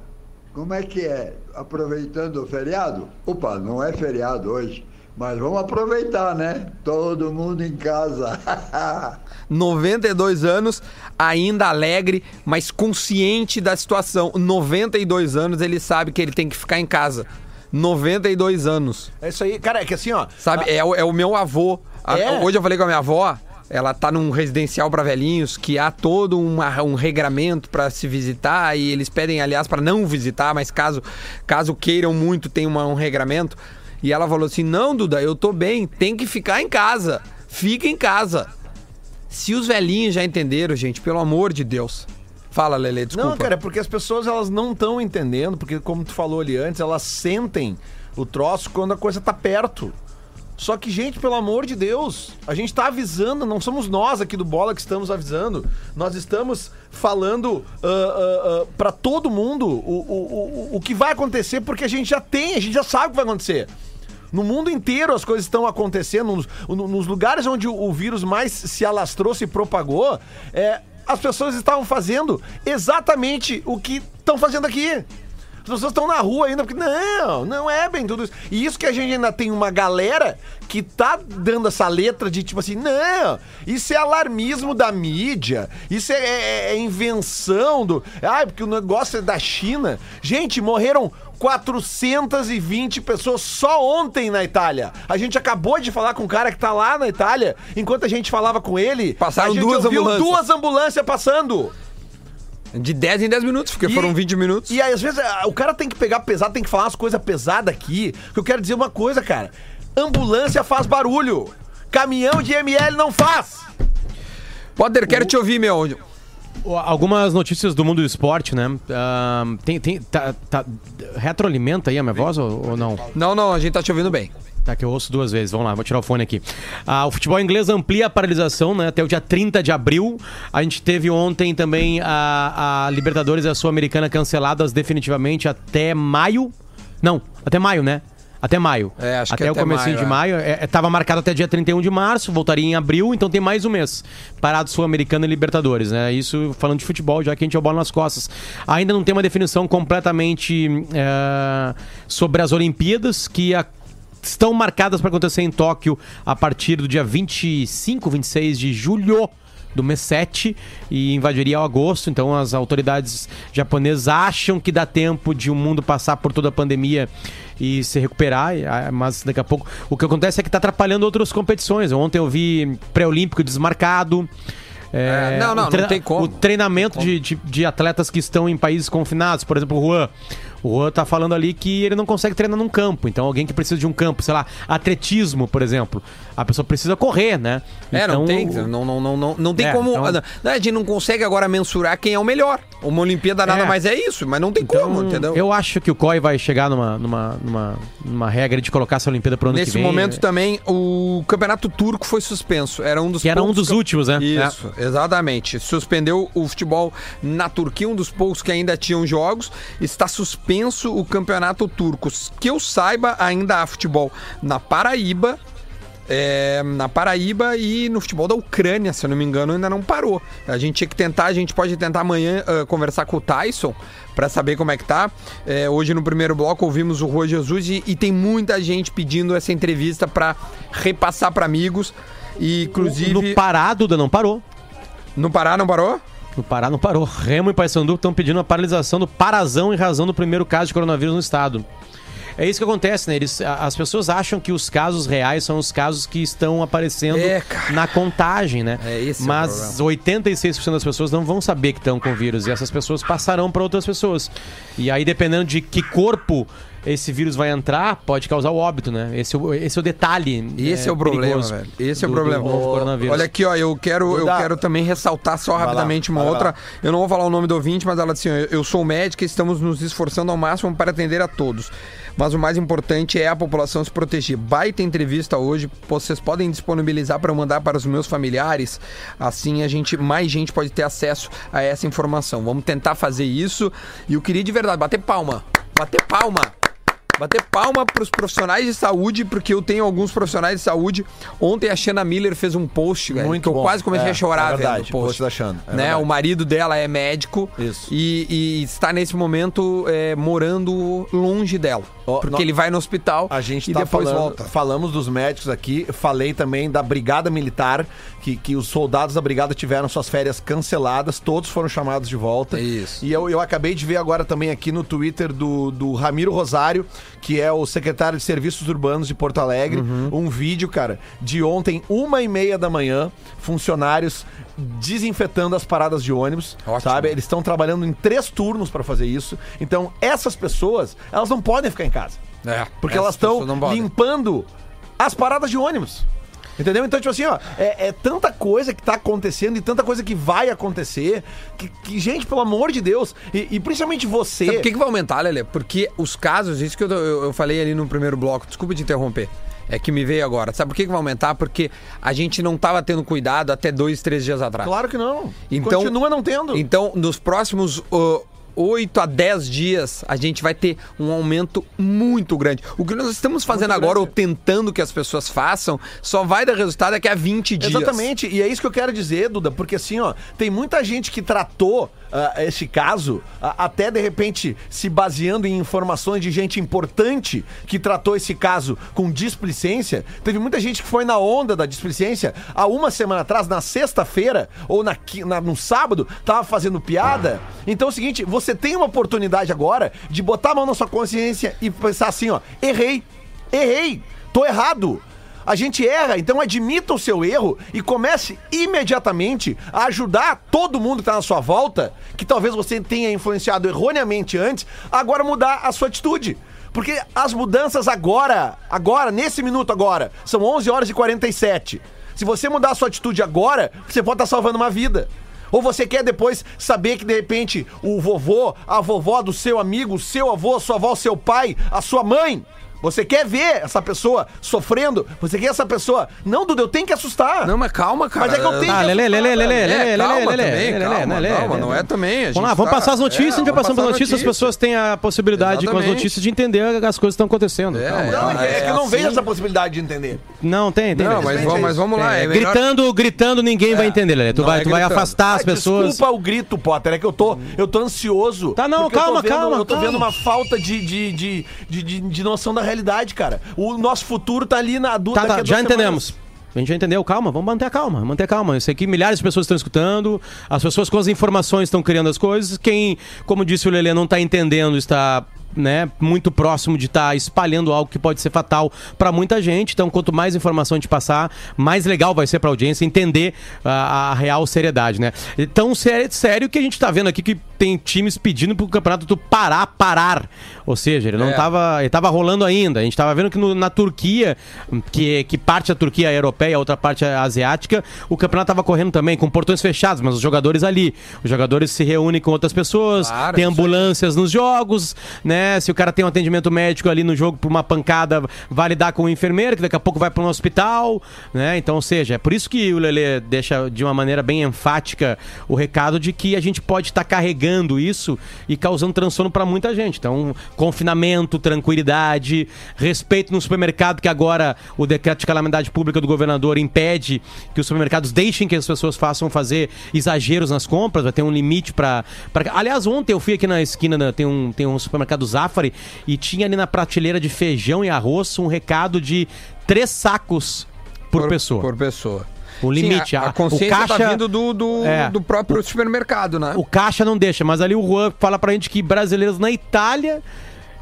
Como é que é? Aproveitando o feriado? Opa, não é feriado hoje, mas vamos aproveitar, né? Todo mundo em casa. 92 anos, ainda alegre, mas consciente da situação. 92 anos, ele sabe que ele tem que ficar em casa. 92 anos. É isso aí. Cara, é que assim, ó. Sabe? É, o- é o meu avô. A- É? Hoje eu falei com a minha avó. Ela tá num residencial para velhinhos que há todo uma- um regramento para se visitar e eles pedem, aliás, para não visitar, mas caso, caso queiram muito, tem uma- um regramento. E ela falou assim: Não, Duda, eu tô bem, tem que ficar em casa. Fica em casa. Se os velhinhos já entenderam, gente, pelo amor de Deus. Fala, Lele, desculpa. Não, cara, é porque as pessoas elas não estão entendendo, porque como tu falou ali antes, elas sentem o troço quando a coisa tá perto. Só que, gente, pelo amor de Deus, a gente tá avisando, não somos nós aqui do Bola que estamos avisando. Nós estamos falando uh, para todo mundo o, o, o, o que vai acontecer, porque a gente já tem, a gente já sabe o que vai acontecer. No mundo inteiro as coisas estão acontecendo, nos, no- nos lugares onde o, o vírus mais se alastrou, se propagou, é, as pessoas estavam fazendo exatamente o que estão fazendo aqui. As pessoas estão na rua ainda, porque não, não é bem tudo isso. E isso que a gente ainda tem uma galera que tá dando essa letra de tipo assim, não, isso é alarmismo da mídia, isso é, é- é invenção do. Ah, porque o negócio é da China. Gente, morreram 420 pessoas só ontem na Itália. A gente acabou de falar com um cara que tá lá na Itália, enquanto a gente falava com ele, Passaram a gente duas ambulâncias. duas ambulâncias passando. De 10 em 10 minutos, porque E- foram 20 minutos. E aí, às vezes, o cara tem que pegar pesado, tem que falar umas coisas pesadas aqui. Que eu quero dizer uma coisa, cara. Ambulância faz barulho. Caminhão de ML não faz. Poder, quero te ouvir, meu. O- Algumas notícias do mundo do esporte, né? Ah, tem, tem, tá, tá- retroalimenta aí a minha voz ou, ou não? Não, não, a gente tá te ouvindo bem. Tá, que eu ouço duas vezes. Vamos lá, vou tirar o fone aqui. Ah, o futebol inglês amplia a paralisação né, até o dia 30 de abril. A gente teve ontem também a, a Libertadores e a Sul-Americana canceladas definitivamente até maio. Não, até maio, né? Até maio. É, acho que até o até comecinho maio, de é. maio. É, é, tava marcado até dia 31 de março, voltaria em abril, então tem mais um mês. Parado Sul-Americana e Libertadores, né? Isso falando de futebol, já que a gente é o bola nas costas. Ainda não tem uma definição completamente é, sobre as Olimpíadas, que a- estão marcadas para acontecer em Tóquio a partir do dia 25, 26 de julho do mês 7 e invadiria ao agosto. Então as autoridades japonesas acham que dá tempo de o mundo passar por toda a pandemia e se recuperar, ah, mas daqui a pouco o que acontece é que está atrapalhando outras competições. Ontem eu vi pré-olímpico desmarcado. É, não, não, o treina- não tem como. O treinamento de, de, de atletas que estão em países confinados, por exemplo, o Juan. O Juan tá falando ali que ele não consegue treinar num campo. Então, alguém que precisa de um campo, sei lá, atletismo, por exemplo, a pessoa precisa correr, né? É, não Então, tem, o- não, não, não, não, não tem É, como. então- não, a gente não consegue agora mensurar quem é o melhor. Uma Olimpíada nada É. mais é isso, mas não tem Então, como, entendeu? Eu acho que o COI vai chegar numa, numa, numa, numa regra de colocar essa Olimpíada pro ano Nesse que vem. momento né? também, o campeonato turco foi suspenso. Era um dos Que era um dos cam- últimos, né? Isso, exatamente. Suspendeu o futebol na Turquia, um dos poucos que ainda tinham jogos. Está suspenso o campeonato turco. Que eu saiba, ainda há futebol na Paraíba. é, na Paraíba e no futebol da Ucrânia, se eu não me engano, ainda não parou. A gente tinha que tentar, a gente pode tentar amanhã ah, conversar com o Tyson para saber como é que tá. É, hoje no primeiro bloco ouvimos o Rua Jesus e, e tem muita gente pedindo essa entrevista para repassar para amigos. E inclusive No Pará, Duda, não parou. no Pará não parou? No Pará não parou. Remo e Paysandu estão pedindo a paralisação do Parazão em razão do primeiro caso de coronavírus no estado. É isso que acontece, né? Eles, as pessoas acham que os casos reais são os casos que estão aparecendo É, na contagem, né? É, esse é Mas 86% das pessoas não vão saber que estão com vírus e essas pessoas passarão para outras pessoas. E aí, dependendo de que corpo esse vírus vai entrar, pode causar o óbito, né? Esse, é o- esse é o detalhe. Esse é, o problema, velho. Esse é o do- problema. do novo coronavírus. Olha aqui, ó, eu quero, eu quero também ressaltar só Vai lá, rapidamente uma vai outra. lá. Eu não vou falar o nome do ouvinte, mas ela disse assim: eu sou médica e estamos nos esforçando ao máximo para atender a todos. Mas o mais importante é a população se proteger. Baita entrevista hoje, vocês podem disponibilizar para eu mandar para os meus familiares. Assim a gente, mais gente pode ter acesso a essa informação. Vamos tentar fazer isso. E eu queria de verdade bater palma. Bater palma. Bater palma para os profissionais de saúde, porque eu tenho alguns profissionais de saúde. Ontem a Shanna Miller fez um post, velho, Muito que eu bom. quase comecei É, a chorar é verdade, vendo o post. post da Shanna, é né? verdade. O marido dela é médico Isso. E, e está nesse momento é, morando longe dela. Ó, porque ele vai no hospital A gente e tá depois falando, volta. falamos dos médicos aqui, falei também da Brigada Militar, que, que os soldados da Brigada tiveram suas férias canceladas, todos foram chamados de volta. Isso. E eu, eu acabei de ver agora também aqui no Twitter do, do Ramiro Rosário, que é o secretário de Serviços Urbanos de Porto Alegre, Uhum. um vídeo, cara, de ontem, uma e meia da manhã, funcionários desinfetando as paradas de ônibus, Ótimo. sabe? Eles estão trabalhando em três turnos para fazer isso. Então, essas pessoas, elas não podem ficar em casa. É, Porque elas estão limpando as paradas de ônibus. Entendeu? Então, tipo assim, ó, é, é tanta coisa que tá acontecendo e tanta coisa que vai acontecer que, que, gente, pelo amor de Deus, e, e principalmente você. Sabe por que, que vai aumentar, Lelê? Porque os casos, isso que eu, eu, eu falei ali no primeiro bloco, desculpa te interromper, é que me veio agora. Sabe por que, que vai aumentar? Porque a gente não estava tendo cuidado até dois, três dias atrás. Claro que não. Então- Continua não tendo. Então, nos próximos ó, 8 a 10 dias, a gente vai ter um aumento muito grande. O que nós estamos fazendo Muito agora, grande. ou tentando que as pessoas façam, só vai dar resultado daqui a 20 dias. Exatamente, e é isso que eu quero dizer, Duda, porque assim, ó, tem muita gente que tratou ah, esse caso, ah, até de repente se baseando em informações de gente importante que tratou esse caso com displicência. Teve muita gente que foi na onda da displicência há uma semana atrás, na sexta-feira, ou na, na- no sábado, tava fazendo piada. Então é o seguinte, você tem uma oportunidade agora de botar a mão na sua consciência e pensar assim, ó, errei, errei, tô errado. A gente erra, então admita o seu erro e comece imediatamente a ajudar todo mundo que está na sua volta, que talvez você tenha influenciado erroneamente antes, agora mudar a sua atitude. Porque as mudanças agora, agora, nesse minuto agora, são 11 horas e 47. Se você mudar a sua atitude agora, você pode estar salvando uma vida. Ou você quer depois saber que de repente o vovô, a vovó do seu amigo, o seu avô, a sua avó, o seu pai, a sua mãe você quer ver essa pessoa sofrendo? Você quer essa pessoa. Não, Duda, eu tenho que assustar. Não, mas calma, cara. Mas é que eu tenho Ah, Lelê, Lelê, É, Lelê, calma Lelê, também, Lelê, calma, Lelê, calma, Lelê. não é também. a gente Vamos lá, vamos tá- passar as notícias, é, a gente vai vamos passando passar pelas notícias, as pessoas têm a possibilidade com as notícias de entender as coisas que estão acontecendo. É, Calma. Não, é, que- é que eu não assim- vejo essa possibilidade de entender. Não, tem, tem. Não, mas vamos, mas vamos lá. É Gritando, gritando, ninguém vai entender, Lelê. Tu vai, é tu vai gritando. afastar as pessoas. Desculpa o grito, Potter, é que eu tô, eu tô ansioso. Tá, não, calma, calma, Eu tô vendo uma falta de, de, de, de, de- de noção da realidade, cara. O nosso futuro tá ali na dúvida. Tá, tá, já entendemos. A gente já entendeu, calma, vamos manter a calma, manter a calma. Sei que milhares de pessoas estão escutando, as pessoas com as informações estão criando as coisas. Quem, como disse o Lelê, não está entendendo, está né, muito próximo de estar espalhando algo que pode ser fatal para muita gente. Então, quanto mais informação a gente passar, mais legal vai ser para a audiência entender a, a real seriedade, né? Então, sério, sério que a gente está vendo aqui que tem times pedindo pro campeonato do parar, parar. Ou seja, ele não É. tava, ele tava rolando ainda. A gente tava vendo que no- na Turquia, que, que parte da Turquia é europeia, a outra parte é asiática, o campeonato tava correndo também com portões fechados, mas os jogadores ali, os jogadores se reúnem com outras pessoas, Claro, tem ambulâncias nos jogos, né? Se o cara tem um atendimento médico ali no jogo por uma pancada, vai lidar com o enfermeiro, que daqui a pouco vai para um hospital, né? Então, ou seja, é por isso que o Lelê deixa de uma maneira bem enfática o recado de que a gente pode estar carregando isso e causando transtorno para muita gente. Então, confinamento, tranquilidade, respeito no supermercado, que agora o decreto de calamidade pública do governador impede que os supermercados deixem que as pessoas façam fazer exageros nas compras, vai ter um limite para. Aliás, ontem eu fui aqui na esquina, da- tem um, tem um supermercado Zafari, e tinha ali na prateleira de feijão e arroz um recado de três sacos por, pessoa. Por pessoa. O limite, Sim, a, a- consciência o caixa- tá vindo do, do, É. do próprio supermercado, né? O caixa não deixa, mas ali o Juan fala pra gente que brasileiros na Itália.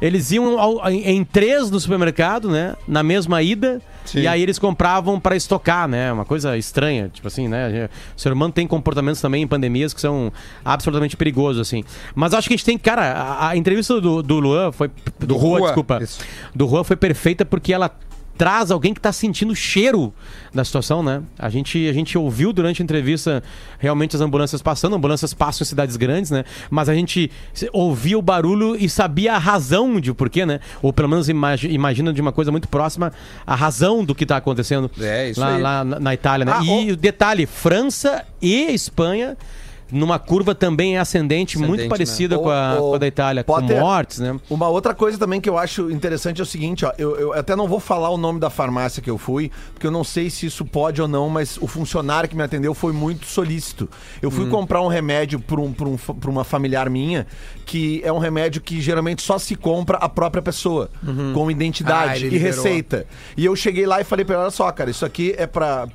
Eles iam ao- em, em três no supermercado, né? Na mesma ida. Sim. E aí eles compravam pra estocar, né? Uma coisa estranha. Tipo assim, né? O ser humano tem comportamentos também em pandemias que são absolutamente perigosos, assim. Mas acho que a gente tem. Cara, a, a entrevista do, do Luan foi. Do, Juan, Juan, desculpa. isso. Do Juan foi perfeita porque ela traz alguém que tá sentindo o cheiro da situação, né? A gente, a gente ouviu durante a entrevista realmente as ambulâncias passando, ambulâncias passam em cidades grandes, né? Mas a gente ouvia o barulho e sabia a razão de porquê, né? Ou pelo menos imagi- imagina de uma coisa muito próxima a razão do que tá acontecendo É, lá, lá na, na Itália, né? Ah, e o detalhe, França e Espanha numa curva também ascendente, muito Ascendente, parecida né? com, a, Ô, ô, com a da Itália, Potter, com mortes, né? Uma outra coisa também que eu acho interessante é o seguinte, ó, eu, eu até não vou falar o nome da farmácia que eu fui, porque eu não sei se isso pode ou não, mas o funcionário que me atendeu foi muito solícito. Eu Hum. fui comprar um remédio para um, pra um, uma familiar minha, que é um remédio que geralmente só se compra a própria pessoa, com Ah, identidade ele e liberou. receita. E eu cheguei lá e falei pra ela, olha só, cara, isso aqui é pra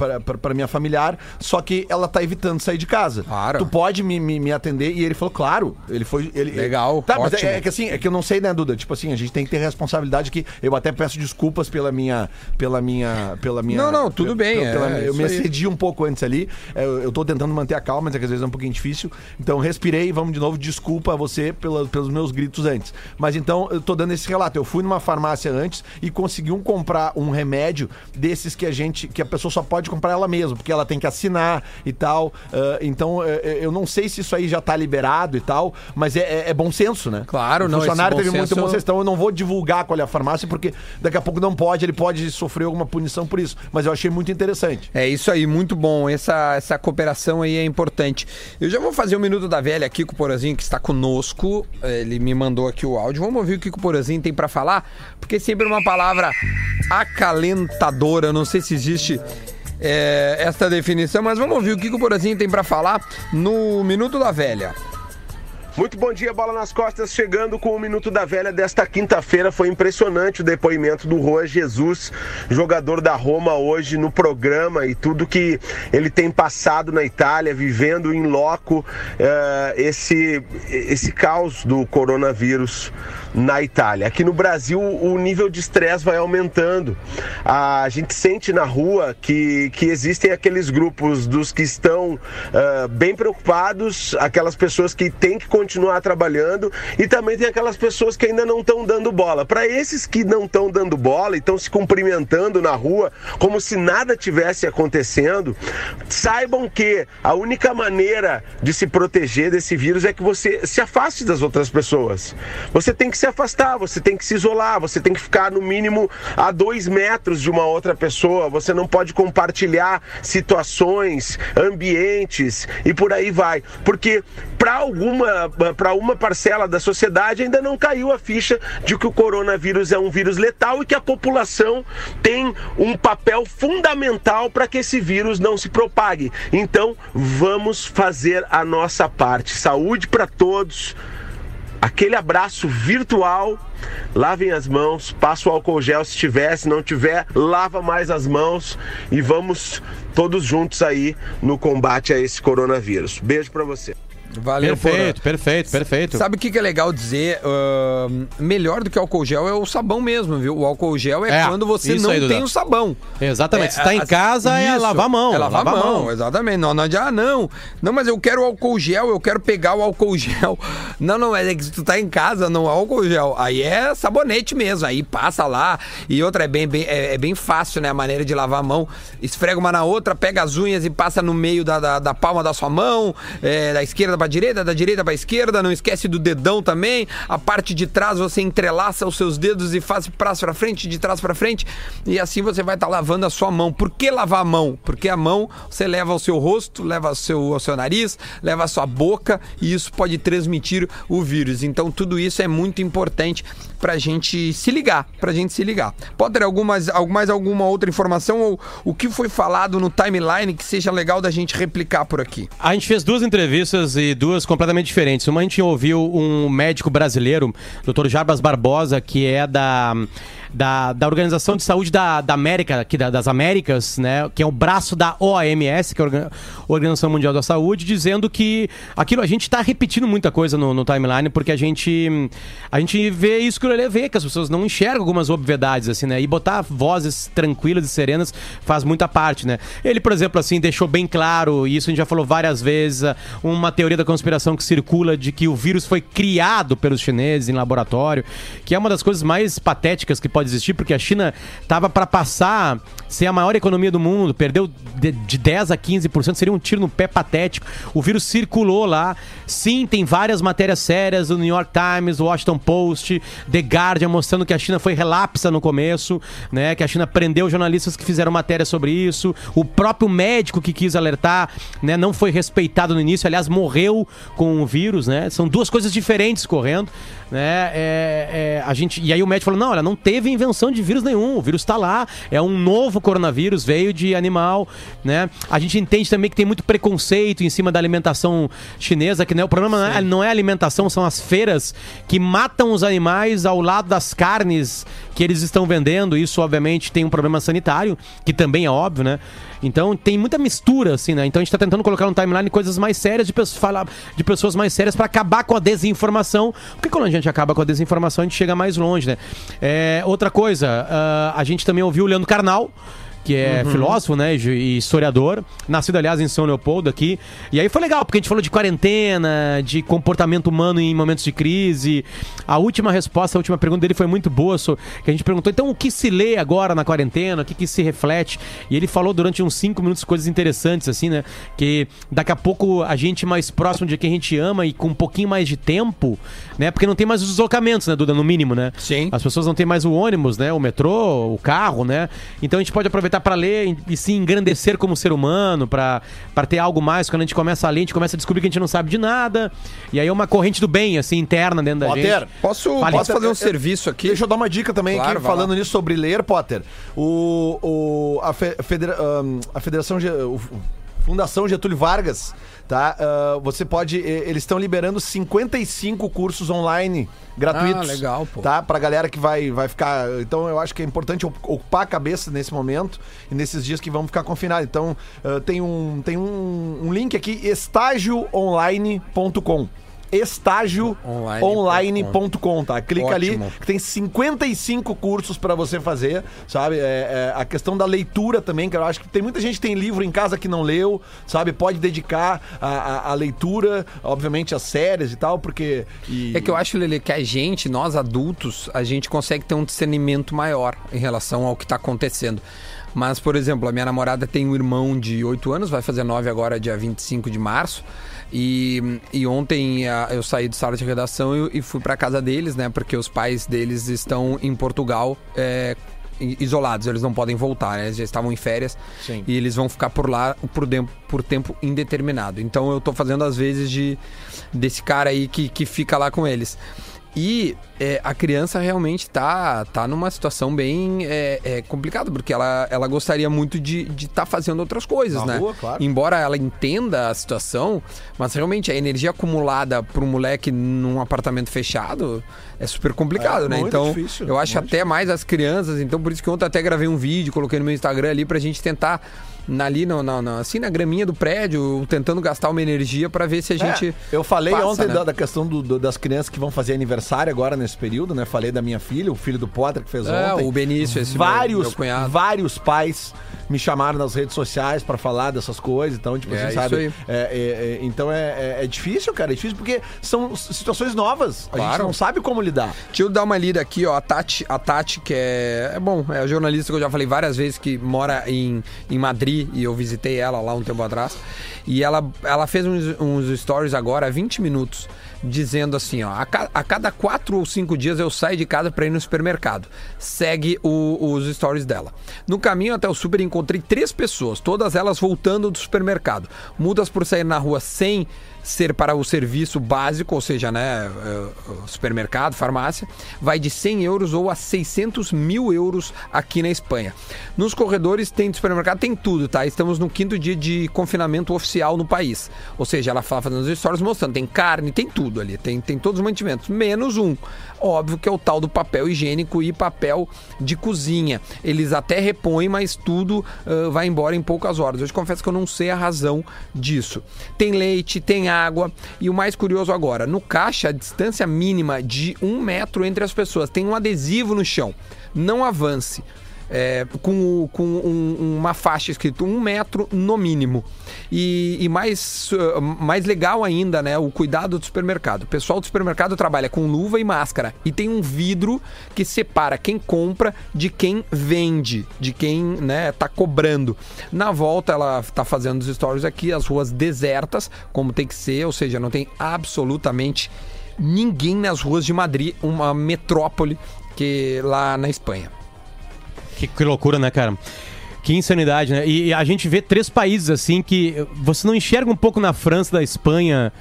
minha familiar, só que ela tá evitando sair de casa. Claro. Tu pode me, me, me atender? E ele falou, claro. Ele foi... Ele, Legal, Tá, mas ótimo. é, é que assim, é que eu não sei, né, Duda? Tipo assim, a gente tem que ter responsabilidade que eu até peço desculpas pela minha. Pela minha. Pela minha Não, não, tudo bem, pela- pela é, eu me excedi um pouco antes ali. é, Eu, eu tô tentando manter a calma, mas é que às vezes é um pouquinho difícil. Então, respirei, vamos de novo. Desculpa a você pela- pelos meus gritos antes. Mas então, eu tô dando esse relato. Eu fui numa farmácia antes e consegui um comprar um remédio desses que a gente. que a pessoa só pode comprar ela mesma, porque ela tem que assinar e tal. Ah, então, é, é, eu não sei se isso aí já tá liberado e tal, mas é, é- é bom senso, né? Claro, o não, funcionário esse bom teve muito bom senso. Então eu não vou divulgar qual é a farmácia, porque daqui a pouco não pode, ele pode sofrer alguma punição por isso. Mas eu achei muito interessante. É isso aí, muito bom. Essa, essa cooperação aí é importante. Eu já vou fazer o Minuto da Velha aqui com o Porazinho, que está conosco. Ele me mandou aqui o áudio. Vamos ouvir o que o Porazinho tem para falar, porque sempre uma palavra acalentadora. Não sei se existe é, esta definição, mas vamos ouvir o que o Porazinho tem para falar no Minuto da Velha. Muito bom dia, bola nas costas, chegando com o Minuto da Velha desta quinta-feira. Foi impressionante o depoimento do Juan Jesus, jogador da Roma hoje no programa e tudo que ele tem passado na Itália, vivendo em loco eh, esse, esse caos do coronavírus na Itália. Aqui no Brasil, o nível de estresse vai aumentando. A gente sente na rua que, que existem aqueles grupos dos que estão ah, bem preocupados, aquelas pessoas que têm que continuar trabalhando e também tem aquelas pessoas que ainda não estão dando bola. Para esses que não estão dando bola e estão se cumprimentando na rua como se nada tivesse acontecendo, saibam que a única maneira de se proteger desse vírus é que você se afaste das outras pessoas. Você tem que se afastar, você tem que se isolar, você tem que ficar no mínimo a dois metros de uma outra pessoa. Você não pode compartilhar situações, ambientes e por aí vai, porque para alguma para uma parcela da sociedade ainda não caiu a ficha de que o coronavírus é um vírus letal e que a população tem um papel fundamental para que esse vírus não se propague. Então, vamos fazer a nossa parte. Saúde para todos. Aquele abraço virtual. Lavem as mãos, passa o álcool gel se tiver, se não tiver, lava mais as mãos e vamos todos juntos aí no combate a esse coronavírus. Beijo para você. Valeu, Perfeito, perfeito, perfeito. Sabe o que, que é legal dizer? Ahn, melhor do que álcool gel é o sabão mesmo, viu? O álcool gel é, É, quando você não aí, tem o sabão. Exatamente. É, Se tá em as- casa, é lavar a mão. É lavar, a mão, exatamente. Não, não adianta, ah, não. Não, mas eu quero álcool gel, eu quero pegar o álcool gel. Não, não, é que se tu tá em casa, não é álcool gel. Aí é sabonete mesmo, aí passa lá. E outra, é bem, bem- é, é bem fácil, né? A maneira de lavar a mão. Esfrega uma na outra, pega as unhas e passa no meio da, da, da palma da sua mão, é, da esquerda pra direita, da direita pra esquerda. Não esquece do dedão também. A parte de trás você entrelaça os seus dedos e faz pra pra frente, de trás pra frente. E assim você vai estar lavando a sua mão. Por que lavar a mão? Porque a mão você leva ao seu rosto, leva ao seu, ao seu nariz, leva à sua boca e isso pode transmitir o vírus. Então tudo isso é muito importante pra gente se ligar, pra gente se ligar. Pode ter algumas, algu- mais alguma outra informação ou o que foi falado no timeline que seja legal da gente replicar por aqui? A gente fez duas entrevistas e duas completamente diferentes. Uma a gente ouviu um médico brasileiro, Dr. Jarbas Barbosa, que é da, da, da Organização de Saúde da, da América, aqui da- das Américas, né? Que é o braço da OMS, que é a Orga- Organização Mundial da Saúde, dizendo que aquilo a gente está repetindo muita coisa no, no timeline, porque a gente a gente vê isso que o Lelê vê, que as pessoas não enxergam algumas obviedades, assim, né? E botar vozes tranquilas e serenas faz muita parte, né? Ele, por exemplo, assim, deixou bem claro, e isso a gente já falou várias vezes, uma teoria da conspiração que circula de que o vírus foi criado pelos chineses em laboratório, que é uma das coisas mais patéticas que pode existir, porque a China tava para passar ser a maior economia do mundo, perdeu de, de 10 a 15%, seria um tiro no pé patético. O vírus circulou lá. Sim, tem várias matérias sérias do New York Times, Washington Post, The Guardian mostrando que a China foi relapsa no começo, né? Que a China prendeu jornalistas que fizeram matéria sobre isso. O próprio médico que quis alertar, né, não foi respeitado no início, aliás, morreu com o vírus, né? São duas coisas diferentes correndo, né? É, é, a gente e aí o médico falou: "Não, olha, não teve invenção de vírus nenhum. O vírus está lá, é um novo coronavírus, veio de animal, né? A gente entende também que tem muito preconceito em cima da alimentação chinesa, que né, o problema não é, não é a alimentação, são as feiras que matam os animais ao lado das carnes que eles estão vendendo. Isso, obviamente, tem um problema sanitário, que também é óbvio, né? Então tem muita mistura, assim, né? Então a gente tá tentando colocar no timeline coisas mais sérias de pessoas falar de pessoas mais sérias para acabar com a desinformação. Porque quando a gente acaba com a desinformação, a gente chega mais longe, né? É, outra coisa, ah, a gente também ouviu o Leandro Carnal. Que é filósofo, né? E historiador. Nascido, aliás, em São Leopoldo aqui. E aí foi legal, porque a gente falou de quarentena, de comportamento humano em momentos de crise. A última resposta, a última pergunta dele foi muito boa. so- Que a gente perguntou, então, o que se lê agora na quarentena? O que, que se reflete? E ele falou durante uns cinco minutos coisas interessantes, assim, né? Que daqui a pouco a gente mais próximo de quem a gente ama e com um pouquinho mais de tempo, né? Porque não tem mais os deslocamentos, né, Duda? No mínimo, né? Sim. As pessoas não têm mais o ônibus, né? O metrô, o carro, né? Então a gente pode aproveitar para ler e- se engrandecer como ser humano, para ter algo mais. Quando a gente começa a ler, a gente começa a descobrir que a gente não sabe de nada. E aí é uma corrente do bem, assim, interna dentro da Potter, gente. Posso, Fale. posso fazer um Eu- serviço aqui? Deixa eu dar uma dica também Claro, aqui, falando lá. nisso sobre ler, Potter. O, o, a, fe- federa- a Federação. O- Fundação Getúlio Vargas, tá? Ah, você pode. Eles estão liberando 55 cursos online gratuitos. Ah, legal, pô. Tá? Pra galera que vai, vai ficar. Então eu acho que é importante ocupar a cabeça nesse momento e nesses dias que vão ficar confinados. Então ah, tem, um, tem um, um link aqui, estágioonline.com. estágioonline.com, tá? Clica ali, Ótimo. que tem 55 cursos pra você fazer, sabe? É, é, a questão da leitura também, que eu acho que tem muita gente que tem livro em casa que não leu, sabe? Pode dedicar a, a- a leitura, obviamente, as séries e tal, porque... e- É que eu acho, Lele, que a gente, nós adultos, a gente consegue ter um discernimento maior em relação ao que está acontecendo. Mas, por exemplo, a minha namorada tem um irmão de 8 anos, vai fazer 9 agora, dia 25 de março. E, e ontem ah, eu saí do sala de redação e, e fui para casa deles, né? Porque os pais deles estão em Portugal. é, isolados, eles não podem voltar, né? Eles já estavam em férias Sim. e eles vão ficar por lá por tempo, por tempo indeterminado. Então eu tô fazendo às vezes de desse cara aí que, que fica lá com eles. E é, a criança realmente tá, tá numa situação bem é, é, complicada, porque ela, ela gostaria muito de estar de tá fazendo outras coisas, Na né? rua, claro. Embora ela entenda a situação, mas realmente a energia acumulada para um moleque num apartamento fechado é super complicado, É, né? Então, difícil, eu acho até mais as crianças, então por isso que ontem até gravei um vídeo, coloquei no meu Instagram ali pra gente tentar ali no, no- no- assim na graminha do prédio, tentando gastar uma energia pra ver se a gente É, eu falei passa, ontem né? da, da questão do- do- das crianças que vão fazer aniversário agora nesse período, né? Falei da minha filha, o filho do Potter que fez É, ontem. o Benício, esse meu- vários, meu cunhado. vários pais me chamaram nas redes sociais pra falar dessas coisas, então, tipo, É, assim, sabe? É, é, é, então é, difícil, cara, é difícil porque são situações novas. A gente Claro. não sabe como lidar. Deixa eu dar uma lida aqui, ó. A Tati, a Tati que é, é bom, é a jornalista que eu já falei várias vezes que mora em, em Madrid e eu visitei ela lá um tempo atrás. E ela, ela fez uns, uns stories agora, 20 minutos, dizendo assim, ó, a, ca- a cada quatro ou cinco dias eu saio de casa para ir no supermercado. Segue o- os stories dela. No caminho até o super encontrei três pessoas, todas elas voltando do supermercado. Mudas por sair na rua sem ser para o serviço básico, ou seja, né, eh, supermercado, farmácia, vai de 100 euros ou a 600 mil euros aqui na Espanha. Nos corredores tem supermercado, tem tudo, tá? Estamos no quinto dia de confinamento oficial no país. Ou seja, ela fala fazendo os stories mostrando, tem carne, tem tudo ali, tem, tem todos os mantimentos, menos um. Óbvio que é o tal do papel higiênico e papel de cozinha. Eles até repõem, mas tudo ah, vai embora em poucas horas. Eu te confesso que eu não sei a razão disso. Tem leite, tem água. E o mais curioso agora, no caixa, a distância mínima de um metro entre as pessoas. Tem um adesivo no chão. Não avance. É, com, com um- uma faixa escrito um metro no mínimo. E, e mais, uh, mais legal ainda, né? O cuidado do supermercado. O pessoal do supermercado trabalha com luva e máscara. E tem um vidro que separa quem compra de quem vende, de quem né, tá cobrando. Na volta, ela tá fazendo os stories aqui, as ruas desertas, como tem que ser, ou seja, não tem absolutamente ninguém nas ruas de Madrid, uma metrópole que lá na Espanha. Que, que loucura, né, cara? Que insanidade, né? E, e a gente vê três países assim que você não enxerga um pouco na França, na Espanha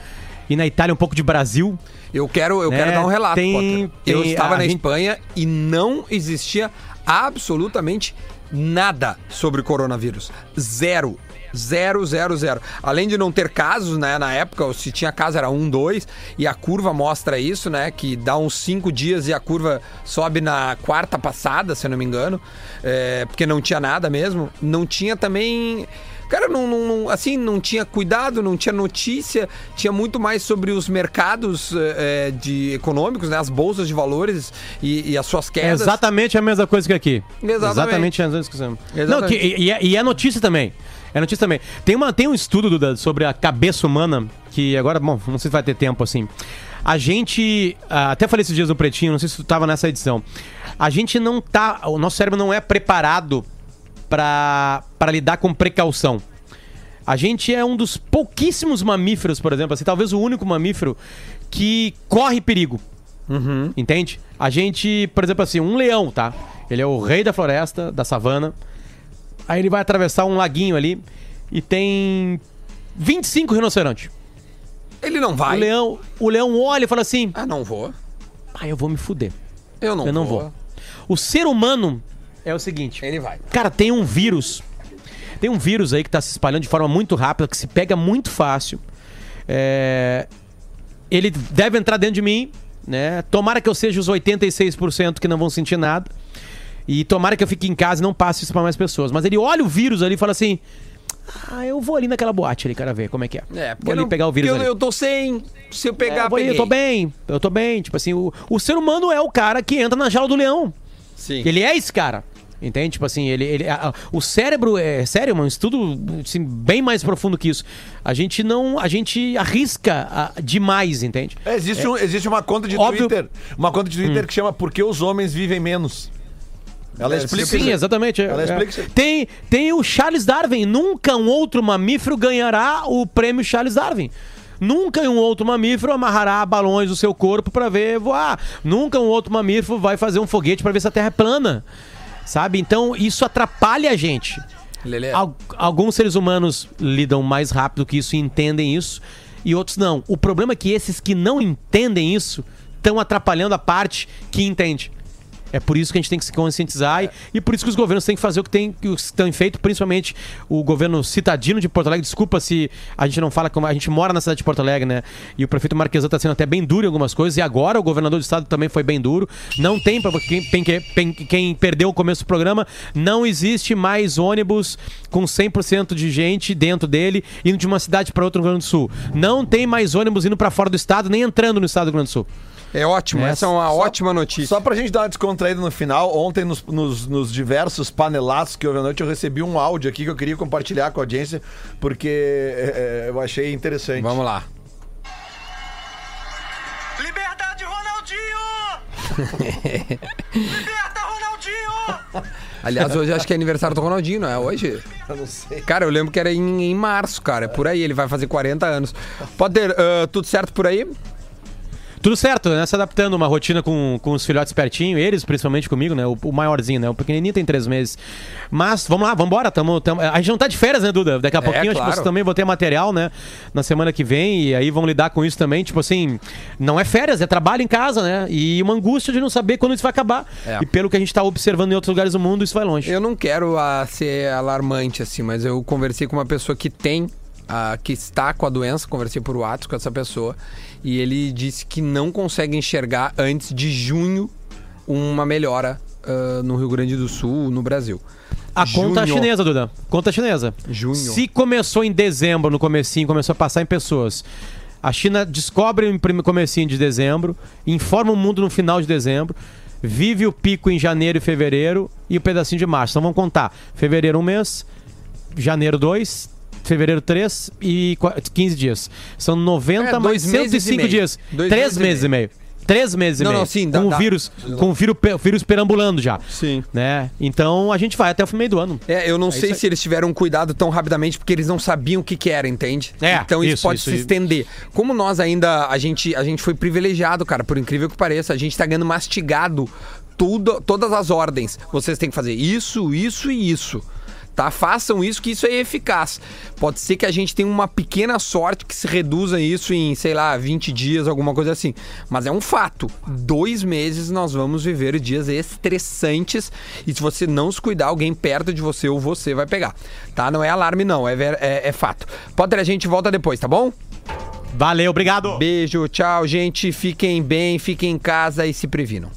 e na Itália um pouco de Brasil. Eu quero, eu Né? quero dar um relato, Tem- Potter. Eu tem- estava na gente- Espanha e não existia absolutamente nada sobre coronavírus. Zero. Zero, zero, zero. Além de não ter casos, né? Na época, se tinha caso era um, dois, e a curva mostra isso, né? Que dá uns cinco dias e a curva sobe na quarta passada, se eu não me engano. é, porque não tinha nada mesmo. Não tinha também. Cara, não, não- assim, não tinha cuidado, não tinha notícia, tinha muito mais sobre os mercados eh, de econômicos, né? As bolsas de valores e, e as suas É quedas. exatamente a mesma coisa que aqui. Exatamente. a mesma coisa. Não, Exatamente. que, e, e é, e é notícia também. É notícia também. Tem, uma, tem um estudo Duda, sobre a cabeça humana, que agora, bom, não sei se vai ter tempo assim. A gente. ah, Até falei esses dias no Pretinho, não sei se tu tava nessa edição. A gente não tá. O nosso cérebro não é preparado para lidar com precaução. A gente é um dos pouquíssimos mamíferos, por exemplo, assim, talvez o único mamífero que corre perigo. Entende? A gente, por exemplo, assim, um leão, tá? Ele é o rei da floresta, da savana. Aí ele vai atravessar um laguinho ali e tem 25 rinocerontes. Ele não vai. O leão, o leão olha e fala assim: Ah, não vou. Ah, eu vou me fuder. Eu não eu não vou. O ser humano é o seguinte: Ele vai. Cara, tem um vírus. Tem um vírus aí que tá se espalhando de forma muito rápida, que se pega muito fácil. É, Ele deve entrar dentro de mim, né? Tomara que eu seja os 86% que não vão sentir nada. E tomara que eu fique em casa e não passe isso para mais pessoas. Mas ele olha o vírus ali e fala assim: Ah, eu vou ali naquela boate ali, cara, ver como é que é. É, vou ali pegar o vírus eu, ali. eu tô sem. Se eu pegar, É, eu, vou ali, eu tô bem, eu tô bem. Tipo assim, o, o ser humano é o cara que entra na jaula do leão. Sim. Ele é esse cara. Entende? Tipo assim, ele, ele, a- a- o cérebro é sério, um estudo assim, bem mais profundo que isso. A gente não. A gente arrisca ah, demais, entende? É, existe, um- existe uma conta de Óbvio- Twitter. Uma conta de Twitter que chama Por que os homens vivem menos? Ela explica Sim, exatamente. é, Ela é. explica. Tem, tem o Charles Darwin. Nunca um outro mamífero ganhará o prêmio Charles Darwin. Nunca um outro mamífero amarrará balões no seu corpo para ver voar. Nunca um outro mamífero vai fazer um foguete para ver se a Terra é plana. Sabe? Então isso atrapalha a gente. Al- alguns seres humanos lidam mais rápido que isso e entendem isso, e outros não. O problema é que esses que não entendem isso estão atrapalhando a parte que entende. É por isso que a gente tem que se conscientizar e, e por isso que os governos têm que fazer o que tem que têm feito, principalmente o governo citadino de Porto Alegre. Desculpa se a gente não fala como a gente mora na cidade de Porto Alegre, né? E o prefeito Marquesan está sendo até bem duro em algumas coisas e agora o governador do estado também foi bem duro. Não tem para quem, quem, quem, quem perdeu o começo do programa, não existe mais ônibus com 100% de gente dentro dele indo de uma cidade para outra no Rio Grande do Sul. Não tem mais ônibus indo para fora do estado nem entrando no estado do Rio Grande do Sul. É ótimo, essa é uma ótima notícia. Só pra gente dar uma descontraída no final, ontem nos, nos- nos diversos panelaços que houve à noite, eu recebi um áudio aqui que eu queria compartilhar com a audiência, porque é, é, eu achei interessante. Vamos lá. Liberdade, Ronaldinho! Liberta, Ronaldinho! Aliás, hoje acho que é aniversário do Ronaldinho, não é hoje? Eu não sei. Cara, eu lembro que era em, em março, cara. É por aí, ele vai fazer 40 anos. Poder, ah, tudo certo por aí? Tudo certo, né? Se adaptando uma rotina com, com os filhotes pertinho, eles principalmente comigo, né? O, o maiorzinho, né? O pequenininho tem três meses. Mas vamos lá, vamos embora. Tamo, tamo- A gente não tá de férias, né, Duda? Daqui a pouquinho acho que claro. vocês também vão ter material, né? Na semana que vem. E aí vão lidar com isso também. Tipo assim, não é férias, é trabalho em casa, né? E uma angústia de não saber quando isso vai acabar. É. E pelo que a gente tá observando em outros lugares do mundo, isso vai longe. Eu não quero ah, ser alarmante, assim, mas eu conversei com uma pessoa que tem, ah, que está com a doença, conversei por WhatsApp com essa pessoa, e ele disse que não consegue enxergar antes de junho uma melhora ah, no Rio Grande do Sul, no Brasil. A conta Junho. chinesa, Duda. Conta chinesa. Junho. Se começou em dezembro, no comecinho, começou a passar em pessoas. A China descobre prime- comecinho de dezembro, informa o mundo no final de dezembro, vive o pico em janeiro e fevereiro e o pedacinho de março. Então vamos contar. Fevereiro um mês, janeiro dois, fevereiro três e qua- 15 dias. São 90 É, mais dois meses e 105 meio. dias. Dois Três meses e meses e meio. Três meses Não, e meio. não, sim, dá- com o dá. vírus, com o vírus, vírus perambulando já. Sim. Né? Então a gente vai até o meio do ano. É, eu não sei isso aí. se eles tiveram cuidado tão rapidamente porque eles não sabiam o que, que era, entende? É, então isso, isso, pode isso, se estender. Como nós ainda, a gente, a gente foi privilegiado, cara, por incrível que pareça, a gente tá ganhando mastigado tudo, todas as ordens. Vocês têm que fazer isso, isso e isso. Tá? Façam isso que isso é eficaz. Pode ser que a gente tenha uma pequena sorte que se reduza isso em, sei lá, 20 dias, alguma coisa assim. Mas é um fato. Dois meses nós vamos viver dias estressantes e se você não se cuidar, alguém perto de você ou você vai pegar. Tá? Não é alarme, não. É, ver- é, é fato. Potter, a gente volta depois, tá bom? Valeu, obrigado. Beijo, tchau, gente. Fiquem bem, fiquem em casa e se previnam.